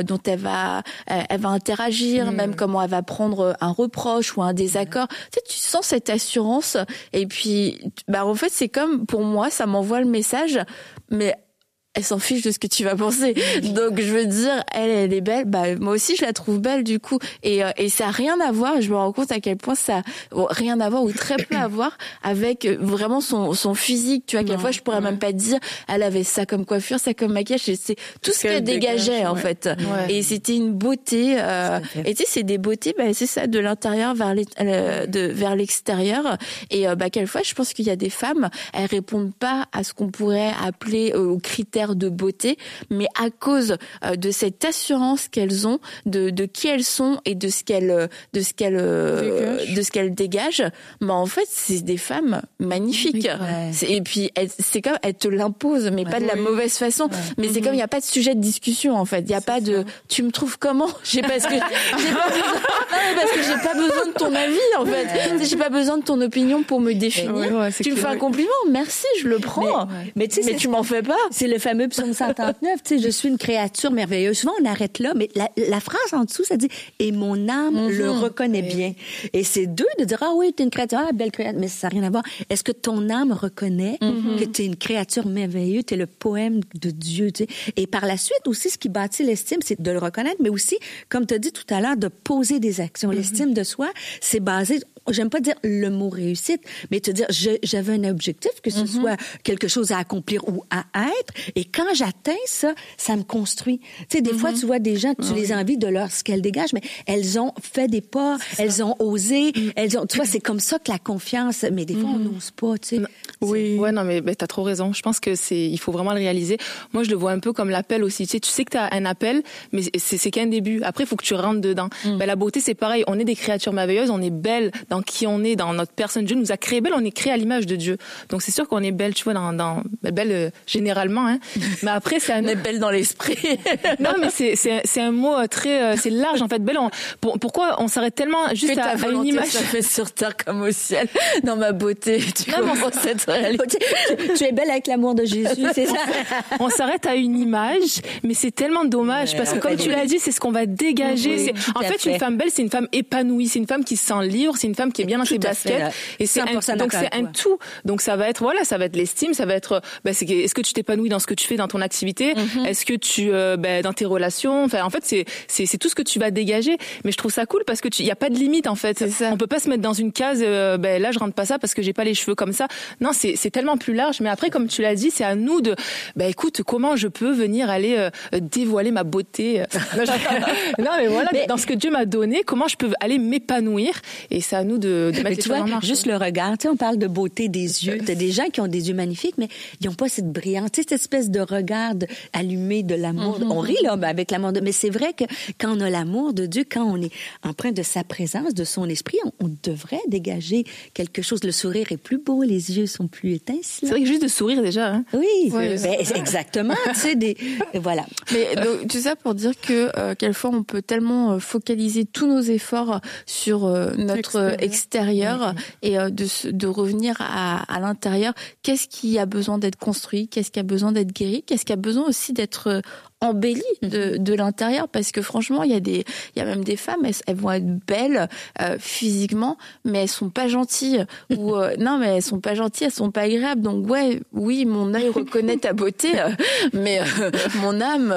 dont elle va elle va interagir, mm. même comment elle va prendre un reproche ou un désaccord, tu, sais, tu sens cette assurance. Et puis, bah en fait, c'est comme pour moi, ça m'envoie le message, mais elle s'en fiche de ce que tu vas penser. Donc je veux dire, elle, elle est belle. Bah moi aussi je la trouve belle du coup. Et, euh, et ça a rien à voir. Je me rends compte à quel point ça a rien à voir ou très peu à voir avec euh, vraiment son son physique. Tu vois, quelquefois je pourrais même pas dire, elle avait ça comme coiffure, ça comme maquillage. C'est tout ce qu'elle dégageait en fait. Et c'était une beauté. Euh, et tu sais, c'est des beautés. Bah c'est ça de l'intérieur vers les, de vers l'extérieur. Et bah quelquefois je pense qu'il y a des femmes, elles répondent pas à ce qu'on pourrait appeler aux critères de beauté, mais à cause euh, de cette assurance qu'elles ont de, de qui elles sont et de ce qu'elles euh, de ce qu'elles euh, de ce qu'elles dégagent, bah en fait c'est des femmes magnifiques. Et puis c'est comme elles te l'imposent, mais pas de la mauvaise façon. Mais c'est comme il n'y a pas de sujet de discussion en fait. Il n'y a pas de tu me trouves comment? J'ai parce que j'ai pas besoin, parce que j'ai pas besoin de ton avis en fait. J'ai pas besoin de ton opinion pour me définir. tu me fais un compliment, merci, je le prends. Mais, mais, mais tu m'en fais pas. C'est le fameux psaume 139, tu sais, je suis une créature merveilleuse. Souvent, on arrête là, mais la, phrase en dessous, ça dit, et mon âme mhm. le reconnaît bien. Et c'est deux de dire, ah oui, tu es une créature, ah, belle créature, mais ça n'a rien à voir. Est-ce que ton âme reconnaît mhm. que tu es une créature merveilleuse, tu es le poème de Dieu, tu sais? Et par la suite aussi, ce qui bâtit l'estime, c'est de le reconnaître, mais aussi, comme tu as dit tout à l'heure, de poser des actions. Mhm. L'estime de soi, c'est basé j'aime pas dire le mot réussite, mais te dire j'avais un objectif, que ce mhm. soit quelque chose à accomplir ou à être, et quand j'atteins ça, ça me construit. Tu sais, des fois, mhm. tu vois des gens, tu les envies de leur ce qu'elles dégagent, mais elles ont fait des pas, elles ont osé, mm. elles ont, tu vois, c'est comme ça que la confiance, mais des fois, on mhm. n'ose pas, tu sais. Oui. Ouais, non, mais ben, tu as trop raison. Je pense que c'est, il faut vraiment le réaliser. Moi, je le vois un peu comme l'appel aussi. Tu sais, tu sais que tu as un appel, mais c'est qu'un début. Après, il faut que tu rentres dedans. Mm. Ben, la beauté, c'est pareil. On est des créatures merveilleuses, on est belles dans qui on est, dans notre personne. Dieu nous a créé belle, on est créé à l'image de Dieu. Donc c'est sûr qu'on est belle, tu vois, dans, dans belle euh, généralement. Hein. Mais après, c'est un... on est belle dans l'esprit. non, mais c'est c'est un mot euh, très euh, c'est large en fait. Belle. pourquoi on s'arrête tellement juste à, une image? Ça fait sur terre comme au ciel. Dans ma beauté, tu non, cette réalité. Tu, es belle avec l'amour de Jésus, c'est ça? on s'arrête à une image, mais c'est tellement dommage parce que comme tu l'as dit, c'est ce qu'on va dégager. en fait, une femme belle, c'est une femme épanouie, c'est une femme qui se sent libre, c'est une femme qui est bien dans ses baskets. Et c'est un, donc c'est un tout. Donc ça va être voilà, ça va être l'estime, ça va être bah, est-ce que tu t'épanouis dans ce que tu fais dans ton activité, mhm. est-ce que tu euh, bah, dans tes relations, enfin en fait c'est c'est tout ce que tu vas dégager. Mais je trouve ça cool parce que il y a pas de limite en fait. On peut pas se mettre dans une case. Euh, ben là je rentre pas ça parce que j'ai pas les cheveux comme ça. Non, c'est c'est tellement plus large. Mais après comme tu l'as dit, c'est à nous de bah écoute comment je peux venir aller euh, dévoiler ma beauté? non, mais voilà dans ce que Dieu m'a donné, comment je peux aller m'épanouir? Et à nous de, de mettre tu vois, juste le regard. Tu sais, on parle de beauté des yeux. T'as des gens qui ont des yeux magnifiques, mais ils n'ont pas cette brillance, cette espèce de regard allumé de l'amour. Mm-hmm. On rit là, avec l'amour de. Mais c'est vrai que quand on a l'amour de Dieu, quand on est empreint de sa présence, de son esprit, on, devrait dégager quelque chose. Le sourire est plus beau, les yeux sont plus étincelants. C'est vrai que juste de sourire déjà. Hein? Oui, ben, exactement. tu sais, des voilà. Mais donc, tu sais pour dire que euh, quelquefois on peut tellement euh, focaliser tous nos efforts sur euh, notre extérieur, et euh, de, de revenir à, à l'intérieur. Qu'est-ce qui a besoin d'être construit? Qu'est-ce qui a besoin d'être guéri? Qu'est-ce qui a besoin aussi d'être embellie de, de l'intérieur parce que franchement il y a des il y a même des femmes elles, vont être belles euh, physiquement mais elles sont pas gentilles. Ou euh, non mais elles sont pas gentilles elles sont pas agréables. Donc ouais oui mon œil reconnaît ta beauté euh, mais mon âme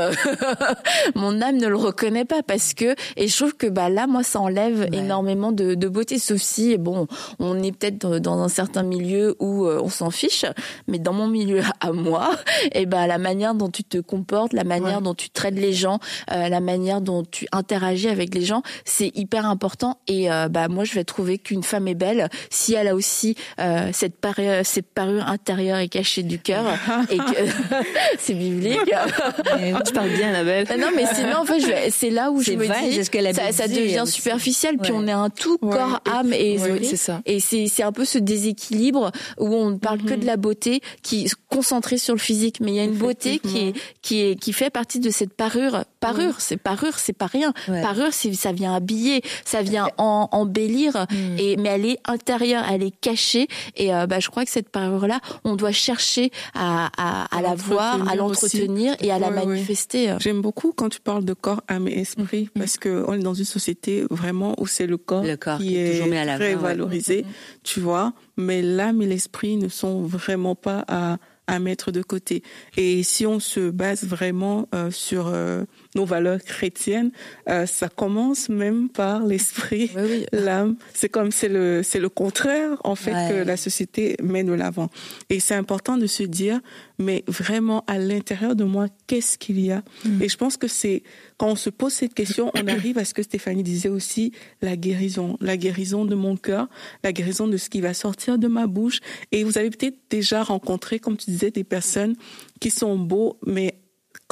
mon âme ne le reconnaît pas parce que et je trouve que bah là moi ça enlève énormément de, de beauté. Sauf si bon on est peut-être dans un certain milieu où on s'en fiche mais dans mon milieu à moi et ben la manière dont tu te comportes la manière dont tu traites les gens, euh, la manière dont tu interagis avec les gens, c'est hyper important. Et euh, bah moi, je vais trouver qu'une femme est belle si elle a aussi euh, cette parure, cette parure intérieure et cachée du cœur et que c'est biblique. tu parles bien, la belle. Non, mais sinon, en fait, c'est là où je me dis, ça, ça, devient superficiel. Puis on est un tout corps, âme et c'est ça. Et c'est c'est un peu ce déséquilibre où on ne parle que mm-hmm. de la beauté qui est concentrée sur le physique, mais il y a une beauté qui est qui est qui fait partie de cette parure. Parure, c'est parure, c'est pas rien. Parure, c'est ça vient habiller, ça vient en, embellir. Mm. Et mais elle est intérieure, elle est cachée. Et euh, bah, je crois que cette parure là, on doit chercher à, à, à la voir, à l'entretenir et à la manifester. J'aime beaucoup quand tu parles de corps, âme et esprit, mm. parce que on est dans une société vraiment où c'est le corps, qui, est, très valorisé, tu vois. Mais l'âme et l'esprit ne sont vraiment pas à à mettre de côté. Et si on se base vraiment euh, sur euh, nos valeurs chrétiennes, euh, ça commence même par l'esprit, l'âme. C'est comme c'est le c'est le contraire en fait que la société met de l'avant. Et c'est important de se dire, mais vraiment à l'intérieur de moi, qu'est-ce qu'il y a? Mm. Et je pense que c'est quand on se pose cette question, on arrive à ce que Stéphanie disait aussi, la guérison, la guérison de mon cœur, la guérison de ce qui va sortir de ma bouche. Et vous avez peut-être déjà rencontré, comme tu disais, des personnes qui sont beaux, mais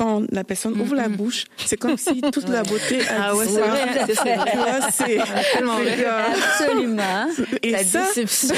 quand la personne ouvre la mm-hmm. bouche, c'est comme si toute la beauté a ah ouais, c'est c'est absolument et la ça, déception.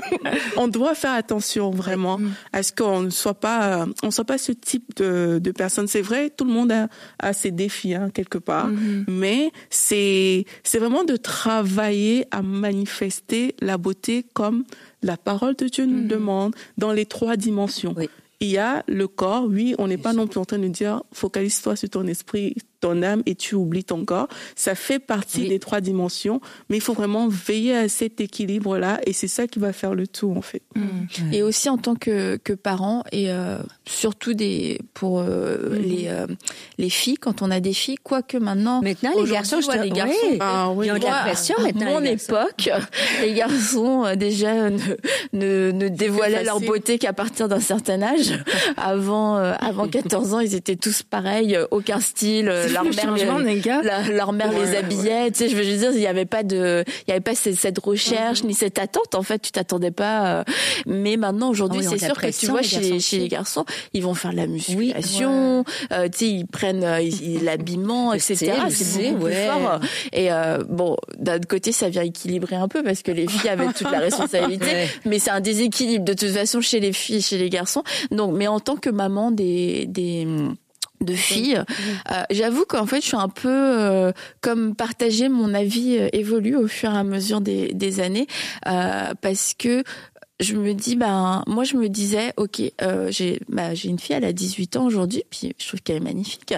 on doit faire attention vraiment mm. à ce qu'on ne soit pas on soit pas ce type de, de personne. C'est vrai, tout le monde a, a ses défis hein, quelque part, mm-hmm. mais c'est c'est vraiment de travailler à manifester la beauté comme la parole de Dieu nous mm-hmm. demande dans les trois dimensions. Oui il y a le corps, oui, on n'est pas non plus en train de dire focalise-toi sur ton esprit, ton âme et tu oublies ton corps. Ça fait partie des trois dimensions, mais il faut vraiment veiller à cet équilibre-là et c'est ça qui va faire le tout en fait. Mm. Et aussi en tant que, que parent et euh, surtout des pour euh, mm. les euh, les filles quand on a des filles, quoique maintenant. Maintenant les garçons, je les garçons, ah, oui. ils ont de la pression maintenant. À mon époque, les garçons déjà ne, ne, ne dévoilaient leur beauté qu'à partir d'un certain âge. Avant avant 14 ans, ils étaient tous pareils, aucun style leur mère, les, leur mère les habillait. Tu sais, je veux dire, il y avait pas de, il y avait pas cette, recherche ni cette attente. En fait, tu t'attendais pas. Euh. Mais maintenant, aujourd'hui, ah c'est sûr que tu vois chez, chez les garçons, ils vont faire de la musculation. euh, tu sais, ils prennent euh, l'habillement, etc. C'est beaucoup plus fort. Et euh, bon, d'un côté, ça vient équilibrer un peu parce que les filles avaient toute la responsabilité, mais c'est un déséquilibre de toute façon chez les filles, chez les garçons. Donc, mais en tant que maman des des de filles. Euh, J'avoue qu'en fait, je suis un peu euh, comme partager mon avis euh, évolue au fur et à mesure des, des années, euh, parce que je me dis ben moi je me disais ok euh, j'ai j'ai une fille elle a 18 ans aujourd'hui puis je trouve qu'elle est magnifique.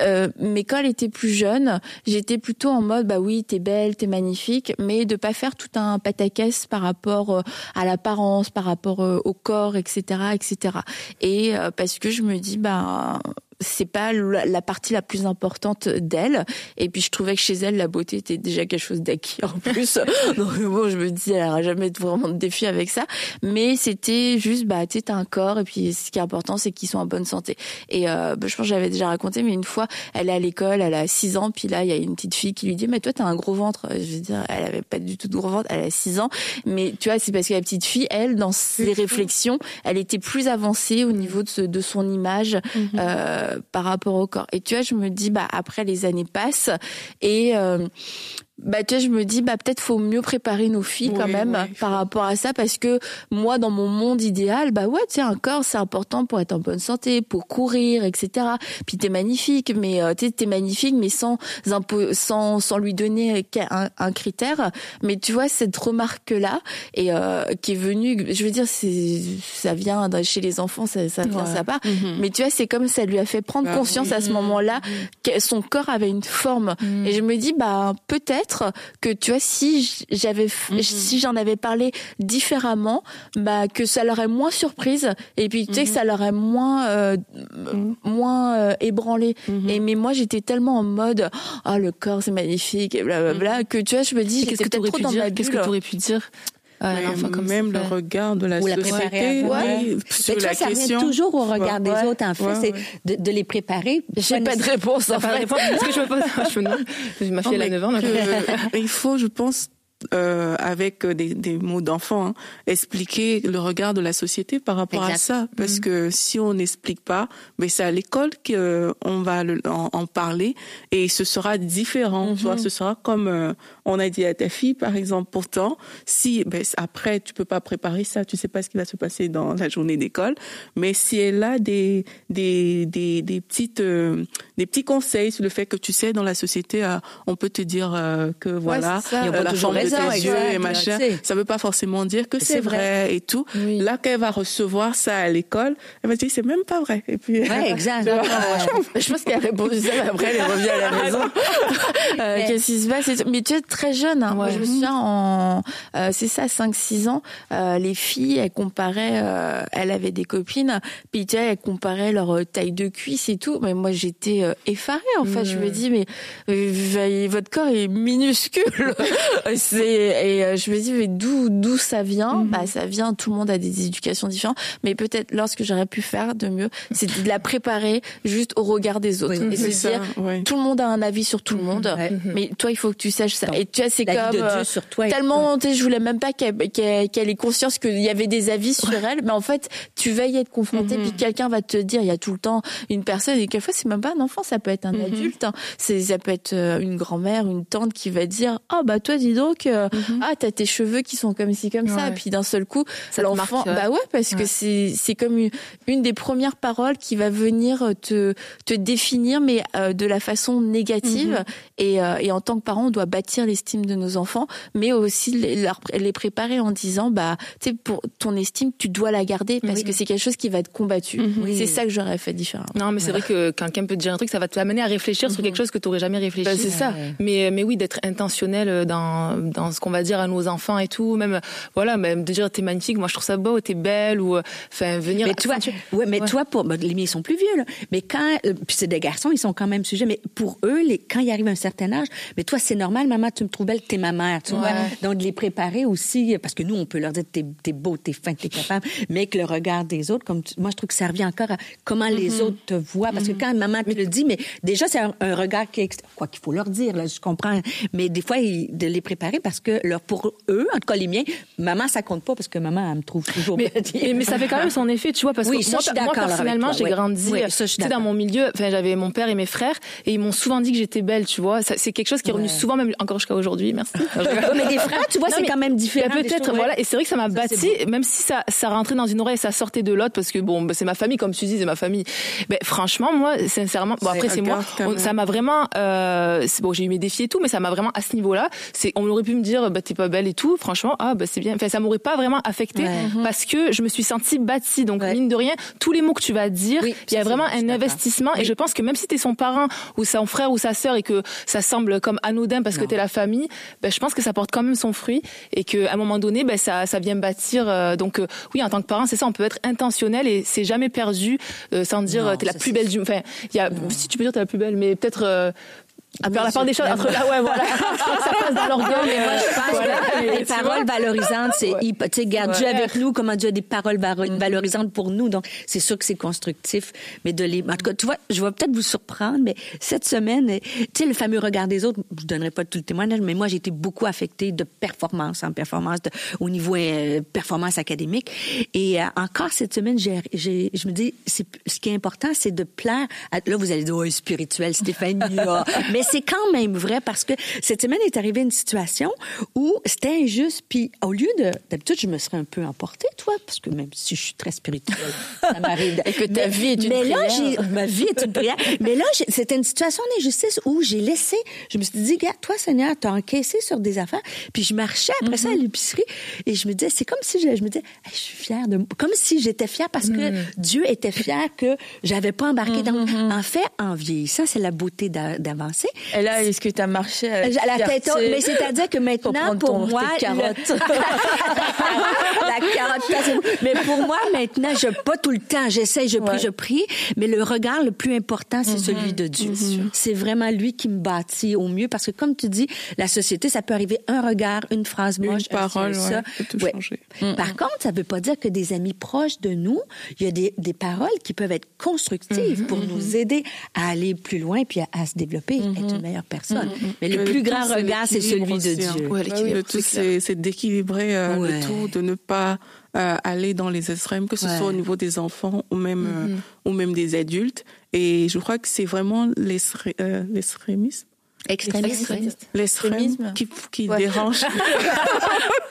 Euh, mais quand elle était plus jeune j'étais plutôt en mode bah oui t'es belle t'es magnifique mais de pas faire tout un pataquès par rapport à l'apparence par rapport au corps etc etc et parce que je me dis bah c'est pas la partie la plus importante d'elle. Et puis je trouvais que chez elle, la beauté était déjà quelque chose d'acquis en plus. Donc bon, je me dis, elle n'aura jamais vraiment de défi avec ça. Mais c'était juste, bah, tu as un corps. Et puis ce qui est important, c'est qu'ils soient en bonne santé. Et euh, bah, je pense que j'avais déjà raconté, mais une fois, elle est à l'école, elle a 6 ans. Puis là, il y a une petite fille qui lui dit, mais toi, t'as un gros ventre. Je veux dire, elle avait pas du tout de gros ventre. Elle a 6 ans. Mais tu vois, c'est parce que la petite fille, elle, dans ses réflexions, elle était plus avancée au niveau de, de son image. Mm-hmm. euh, par rapport au corps. Et tu vois, je me dis, bah après les années passent et euh, bah tu vois, je me dis bah peut-être faut mieux préparer nos filles quand même par rapport à ça parce que moi dans mon monde idéal bah ouais tu sais un corps c'est important pour être en bonne santé pour courir etc puis t'es magnifique mais euh, tu t'es magnifique mais sans sans sans lui donner un, un, critère. Mais tu vois cette remarque là et euh, qui est venue je veux dire c'est ça vient chez les enfants ça ça vient ça part. Mm-hmm. mais tu vois c'est comme ça lui a fait prendre bah conscience à ce moment là que son corps avait une forme. Mm. et je me dis bah peut-être que tu vois si j'avais mhm. si j'en avais parlé différemment bah que ça leur est moins surprise et puis tu sais que mhm. ça leur est moins euh, mhm. moins euh, ébranlé et mais moi j'étais tellement en mode ah le corps c'est magnifique et blablabla que tu vois je me dis qu'est-ce que tu aurais pu dire? qu'est-ce que tu aurais pu dire? Comme même le regard de la société. Oui, sur la ça question. toujours au regard des autres, en fait. c'est de, de, les préparer. J'ai pas de réponse, en fait. Parce que je me pose, je ma fille, elle a 9 ans, donc. Euh, il faut, je pense, euh, avec des, des mots d'enfant, hein, expliquer le regard de la société par rapport à ça. Parce mm. que si on n'explique pas, mais c'est à l'école qu'on va en, en, parler et ce sera différent. Tu vois, mm-hmm. ce sera comme euh, on a dit à ta fille, par exemple. Pourtant, si ben, après tu peux pas préparer ça, tu sais pas ce qui va se passer dans la journée d'école, mais si elle a des des des, des petites euh, des petits conseils sur le fait que tu sais dans la société, on peut te dire que voilà, a la forme tes yeux et machin. Ça veut pas forcément dire que c'est vrai. et tout. Là, qu'elle va recevoir ça à l'école, elle va dire c'est même pas vrai. Et puis, ouais, exact. je pense qu'elle a répondu ça, mais après elle revient à la maison. euh, Qu'est-ce qui se passe Mais tu es très jeune. Hein. Moi, je me souviens en, euh, c'est ça, 5-6 ans, euh, les filles, elles comparaient, elles avaient des copines, puis tu sais, elles comparaient leur taille de cuisse et tout. Mais moi, j'étais effarée. En fait, je me dis mais votre corps est minuscule. Et euh, je me dis mais d'où d'où ça vient? Mhm. Bah ça vient. Tout le monde a des éducations différentes, mais peut-être lorsque j'aurais pu faire de mieux, c'est de la préparer juste au regard des autres et se dire tout le monde a un avis sur tout le mhm. monde, mais toi il faut que tu saches ça. et tu vois c'est comme euh, sur toi tellement tu sais je voulais même pas qu'elle qu'elle ait conscience qu'il y avait des avis sur elle, mais en fait tu vas y être confronté mhm. puis quelqu'un va te dire il y a tout le temps une personne et quelquefois c'est même pas un enfant, ça peut être un adulte, hein. c'est ça peut être euh, une grand-mère, une tante qui va dire oh bah toi dis donc Mhm. ah t'as tes cheveux qui sont comme ci comme ça, et puis d'un seul coup l'enfant, bah ouais parce que c'est c'est comme une, des premières paroles qui va venir te te définir, mais euh, de la façon négative. Mhm. Et, euh, et en tant que parent, on doit bâtir l'estime de nos enfants, mais aussi les, les préparer en disant bah tu sais pour ton estime tu dois la garder parce que c'est quelque chose qui va être combattu. Mhm. C'est ça que j'aurais fait différemment. Non mais c'est vrai que quelqu'un peut te dire un truc, ça va t'amener à réfléchir sur quelque chose que tu aurais jamais réfléchi. Bah, c'est ça. Mais mais oui d'être intentionnel dans dans ce qu'on va dire à nos enfants et tout, même voilà, même de dire t'es magnifique, moi je trouve ça beau, t'es belle ou enfin venir. Mais toi, ouais, mais toi pour bah, les miens sont plus vieux là, mais quand euh, puis c'est des garçons, ils sont quand même sujets, mais pour eux, les quand ils arrivent à un certain âge, mais toi c'est normal, maman, tu me trouves belle, t'es ma mère, tu vois. Donc de les préparer aussi, parce que nous on peut leur dire t'es es beau, t'es fin, t'es capable, mais que le regard des autres, comme moi je trouve que ça revient encore à comment les mm-hmm. autres te voient, parce que mm-hmm. quand maman te le dit, mais déjà c'est un, regard qui quoi qu'il faut leur dire, là, je comprends, mais des fois de les préparer parce que leur pour eux, en tout cas les miens, maman, ça compte pas parce que maman, elle me trouve toujours mais, mais, ça fait quand même son effet, tu vois, parce oui, que moi, personnellement, j'ai grandi oui, dans mon milieu. Enfin, j'avais mon père et mes frères et ils m'ont souvent dit que j'étais belle, tu vois. C'est quelque chose qui est revenu souvent, même encore jusqu'à aujourd'hui. Merci. mais des frères, tu vois, c'est quand même différent. Peut-être, voilà. Et c'est vrai que ça m'a bâti, même si ça, ça rentrait dans une oreille et ça sortait de l'autre, parce que bon, bah, c'est ma famille, comme tu dis, c'est ma famille. Mais franchement, moi, sincèrement, bon après c'est moi, ça m'a vraiment, euh, bon, j'ai eu mes défis et tout, mais ça m'a vraiment à ce niveau-là. C'est, on aurait pu me dire, bah t'es pas belle et tout franchement, ah bah c'est bien. Enfin, ça m'aurait pas vraiment affecté mhm. parce que je me suis sentie bâtie. Donc mine de rien, tous les mots que tu vas dire, il y a vraiment un investissement. Et je pense que même si tu es son parent ou son frère ou sa sœur et que ça semble comme anodin parce que tu es la famille, ben, je pense que ça porte quand même son fruit et qu'à un moment donné, ben, ça, ça vient bâtir. Euh, donc euh, oui, en tant que parent, c'est ça, on peut être intentionnel et c'est jamais perdu euh, sans dire tu es la plus belle du. Enfin, il y a, si tu peux dire es la plus belle, mais peut-être à faire la part des choses entre là ouais voilà. Ça passe dans l'orgueil. Mais moi je pense que les paroles valorisantes c'est tu sais garde Dieu avec nous comment Dieu a des paroles mm-hmm. valorisantes pour nous. Donc c'est sûr que c'est constructif mais de les en tout cas tu vois je vais peut-être vous surprendre mais cette semaine tu sais le fameux regard des autres je donnerai pas tout le témoignage mais moi j'ai été beaucoup affectée de performance en performance au niveau euh, performance académique. Et euh, encore cette semaine j'ai je me dis c'est ce qui est important c'est de plaire à, là vous allez dire oh, spirituel Stéphanie mais Mais c'est quand même vrai parce que cette semaine est arrivée une situation où c'était injuste. Puis au lieu de, d'habitude, je me serais un peu emportée, toi, parce que même si je suis très spirituelle, ça m'arrive. Et que ta vie est une mais prière. là, ma vie est une prière. mais là, c'était une situation d'injustice où j'ai laissé, je me suis dit, gars, toi, Seigneur, t'as encaissé sur des affaires. Puis je marchais après ça à Mm-hmm. l'épicerie et je me disais, c'est comme si je, je me disais, Hey, je suis fière de, comme si j'étais fière parce que Mm. Dieu était fier que j'avais pas embarqué dans. En fait, en vieillissant, c'est la beauté d'a- d'avancer. Et là, est-ce que tu as marché à À la tête haute, mais c'est-à-dire que maintenant, pour ton- moi, tes carottes. le- la carotte, mais pour moi, maintenant, je pas tout le temps, j'essaie, je prie, Ouais. je prie, mais le regard le plus important, c'est celui de Dieu. C'est vraiment lui qui me bâtit au mieux, parce que comme tu dis, la société, ça peut arriver un regard, une phrase Une moche, un parole, ouais, ça. peut tout Ouais. changer. Par contre, ça veut pas dire que des amis proches de nous, il y a des, des paroles qui peuvent être constructives pour nous aider à aller plus loin puis à, à se développer, être une meilleure personne. Mais le Le plus tout, grand c'est regard, c'est celui de hein. Dieu. Ouais, l'équilibre, le tout, c'est d'équilibrer euh, Ouais. le tout, de ne pas euh, aller dans les extrêmes, que ce Ouais. soit au niveau des enfants ou même euh, ou même des adultes. Et je crois que c'est vraiment euh, l'extrémisme, Extrémisme. qui, qui Ouais. dérange.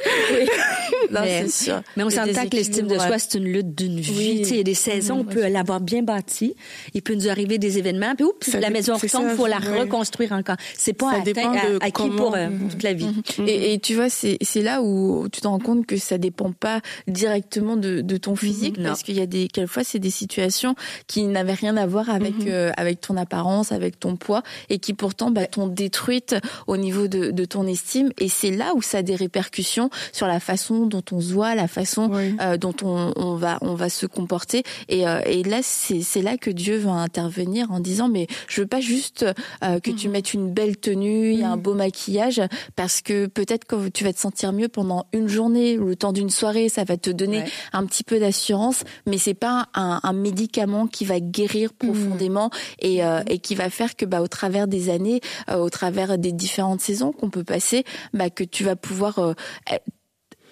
Non, Mais- c'est sûr. Mais on s'entend que l'estime de soi, c'est une lutte d'une vie. Oui. Tu sais, il y a des saisons, on peut l'avoir bien bâtie. Il peut nous arriver des événements, puis oups, Ça la maison retombe, il faut la reconstruire encore. C'est pas Ça atteint, dépend à- comment- pour euh, toute la vie. Et, et tu vois, c'est c'est là où tu te rends compte que ça dépend pas directement de, de ton physique, Non. parce qu'il y a des quelquefois c'est des situations qui n'avaient rien à voir avec euh, avec ton apparence, avec ton poids, et qui pourtant bah, t'ont détruite au niveau de, de ton estime. Et c'est là où ça a des répercussions sur la façon dont on se voit, la façon Oui. euh, dont on, on va on va se comporter. Et, euh, et là, c'est là que Dieu va intervenir en disant mais je veux pas juste euh, que tu mettes une belle tenue, et un beau maquillage, parce que peut-être que tu vas te sentir mieux pendant une journée ou le temps d'une soirée, ça va te donner Ouais. un petit peu d'assurance, mais c'est pas un, un médicament qui va guérir profondément et, et qui va faire que bah au travers des années, au travers des différentes saisons qu'on peut passer, bah que tu vas pouvoir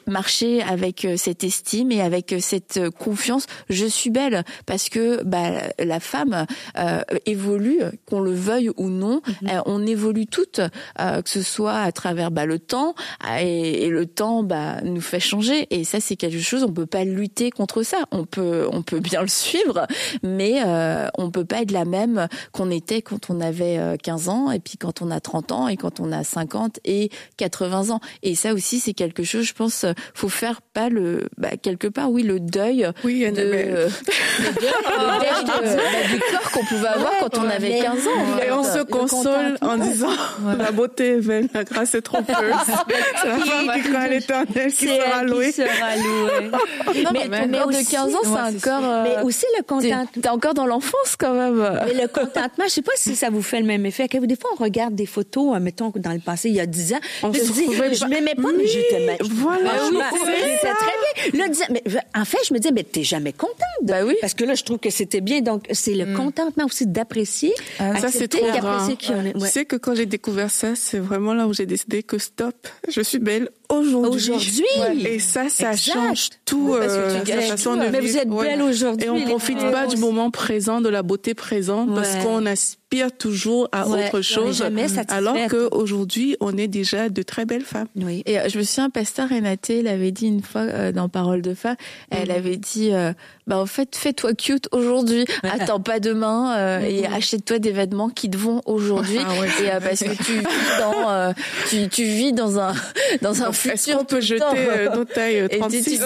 marcher avec euh, cette estime et avec euh, cette euh, confiance. Je suis belle parce que bah, la femme euh, évolue, qu'on le veuille ou non. Euh, on évolue toutes, euh, que ce soit à travers bah, le temps et, et le temps bah, nous fait changer. Et ça, c'est quelque chose. On peut pas lutter contre ça. On peut, on peut bien le suivre, mais euh, on peut pas être la même qu'on était quand on avait euh, 15 ans et puis quand on a 30 ans et quand on a 50 et 80 ans. Et ça aussi, c'est quelque chose, je pense, faut faire pas le, bah, quelque part, oui, le deuil Oui, de, euh, le deuil, le deuil de- bah, du corps qu'on pouvait avoir quand on avait mais- 15 ans. Et on se Le console en disant la beauté est vaine, la grâce est trompeuse. C'est la femme qui craint l'éternel qui sera louée. Non, mais, Mais- ton mais corps aussi- de 15 ans, c'est Ouais, corps. euh, Mais aussi le contentement. T'es encore dans l'enfance quand même. Mais le contentement, je sais pas si ça vous fait le même effet. Des fois, on regarde des photos, mettons, dans le passé, il y a 10 ans. On je se dis, je m'aimais pas, mais j'étais. Voilà, oui, je c'est très bien. Là, mais, en fait, je me disais, mais t'es jamais contente. Bah oui. Parce que là, je trouve que c'était bien. Donc, c'est le contentement aussi d'apprécier. Ça, c'est trop apprécier qui est. Tu Ouais. sais que quand j'ai découvert ça, c'est vraiment là où j'ai décidé que stop, je suis belle aujourd'hui. Aujourd'hui. Et ça, ça Exact. change tout, euh, sa façon tout, de hein. Mais vivre. vous êtes Ouais. belle aujourd'hui. Et on profite pas du moment présent, de la beauté présente, parce qu'on aspire toujours à autre chose. satisfaite. Alors qu'aujourd'hui, on est déjà de très belles femmes. Oui. Et euh, je me souviens, Pasteur Renaté l'avait dit une fois euh, dans Parole de femme. Elle avait dit, euh, bah en fait, fais-toi cute aujourd'hui. Attends pas demain euh, et achète-toi des vêtements qui te vont aujourd'hui. Ah ouais, et euh, parce que tu vis dans, euh, tu, tu vis dans un dans un futur. qu'on peut jeter nos tailles euh, Et tu, tu 36 dis, euh,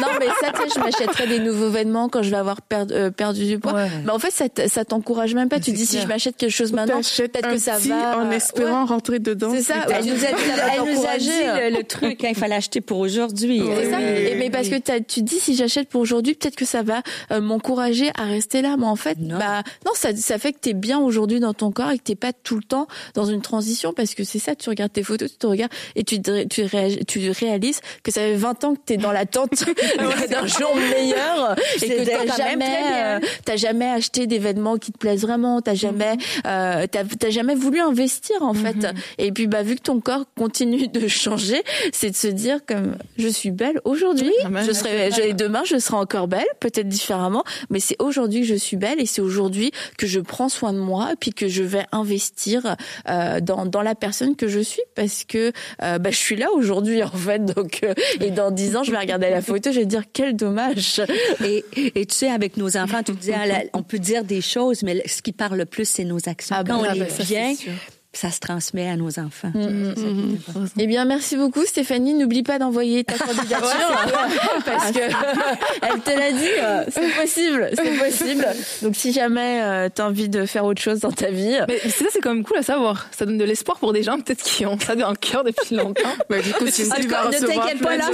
non mais ça, tu sais, je m'achèterai des nouveaux vêtements quand je vais avoir perdu, euh, perdu du poids. Ouais. Mais en fait, ça, ça t'encourage même pas. Tu dis si clair. je m'achète quelque chose maintenant, peut-être que ça va. en euh, espérant rentrer dedans. C'est ça. Elle nous a dit, elle nous a dit le, le truc, hein, il fallait acheter pour aujourd'hui. Oui, C'est ça. oui, Et- mais oui, parce que tu dis si j'achète pour aujourd'hui, peut-être que ça va euh, m'encourager à rester là. Mais en fait, Non. bah non, ça, ça fait que t'es bien aujourd'hui dans ton corps et que t'es pas tout le temps dans une transition parce que c'est ça. Tu regardes tes photos, tu te regardes et tu, tu réalises tu réalises que ça fait 20 ans que tu es dans l'attente d'un jour meilleur et que t'as jamais, t'as jamais acheté d'événements qui te plaisent vraiment, t'as jamais, mm t'as jamais voulu investir en fait. Mhm. Et puis bah vu que ton corps continue de changer, c'est de se dire comme je suis belle aujourd'hui, je serai, demain je serai encore belle, peut-être différemment, mais c'est aujourd'hui que je suis belle et c'est aujourd'hui que je prends soin de moi puis que je vais investir euh, dans dans la personne que je suis parce que euh, bah, je suis là aujourd'hui en fait. Donc euh, et dans dix ans je vais regarder la photo je vais dire quel dommage. Et, et tu sais avec nos enfants tu dis on peut dire des choses mais ce qui parle le plus c'est nos actions. Ah, quand on est bah, bien ça se transmet à nos enfants. Mm, mm, mm, eh bien, merci beaucoup, Stéphanie. N'oublie pas d'envoyer ta candidature parce que elle te l'a dit. Euh, c'est possible, c'est possible. Donc, si jamais euh, tu as envie de faire autre chose dans ta vie, mais ça, c'est quand même cool à savoir. Ça donne de l'espoir pour des gens peut-être qui ont ça dans le cœur depuis longtemps. bah, du coup, si ne t'inquiète pas, là,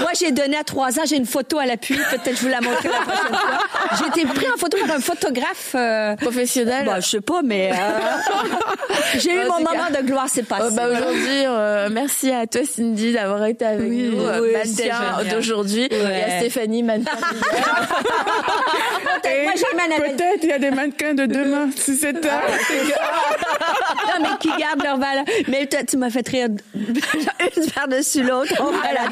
moi j'ai donné à trois ans, j'ai une photo à l'appui. Peut-être je vous la montrer la prochaine fois. J'ai été pris en photo par un photographe euh, professionnel. Bah, je sais pas, mais j'ai eu mon moment de gloire s'est passé. bah, aujourd'hui, euh, merci à toi Cindy d'avoir été avec nous, euh, oui, d'aujourd'hui, et à Stéphanie mannequin. Peut-être il y a des mannequins de demain, si c'est toi. non, mais qui gardent leur valeur? Mais toi, tu m'as fait rire une par-dessus l'autre. On va la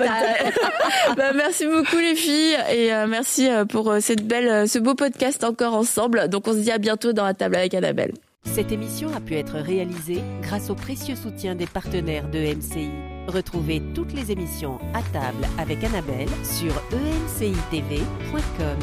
bah, merci beaucoup les filles et euh, merci pour cette belle, ce beau podcast encore ensemble. Donc on se dit à bientôt dans la table avec Annabelle. Cette émission a pu être réalisée grâce au précieux soutien des partenaires de MCI. Retrouvez toutes les émissions à table avec Annabelle sur emcitv.com.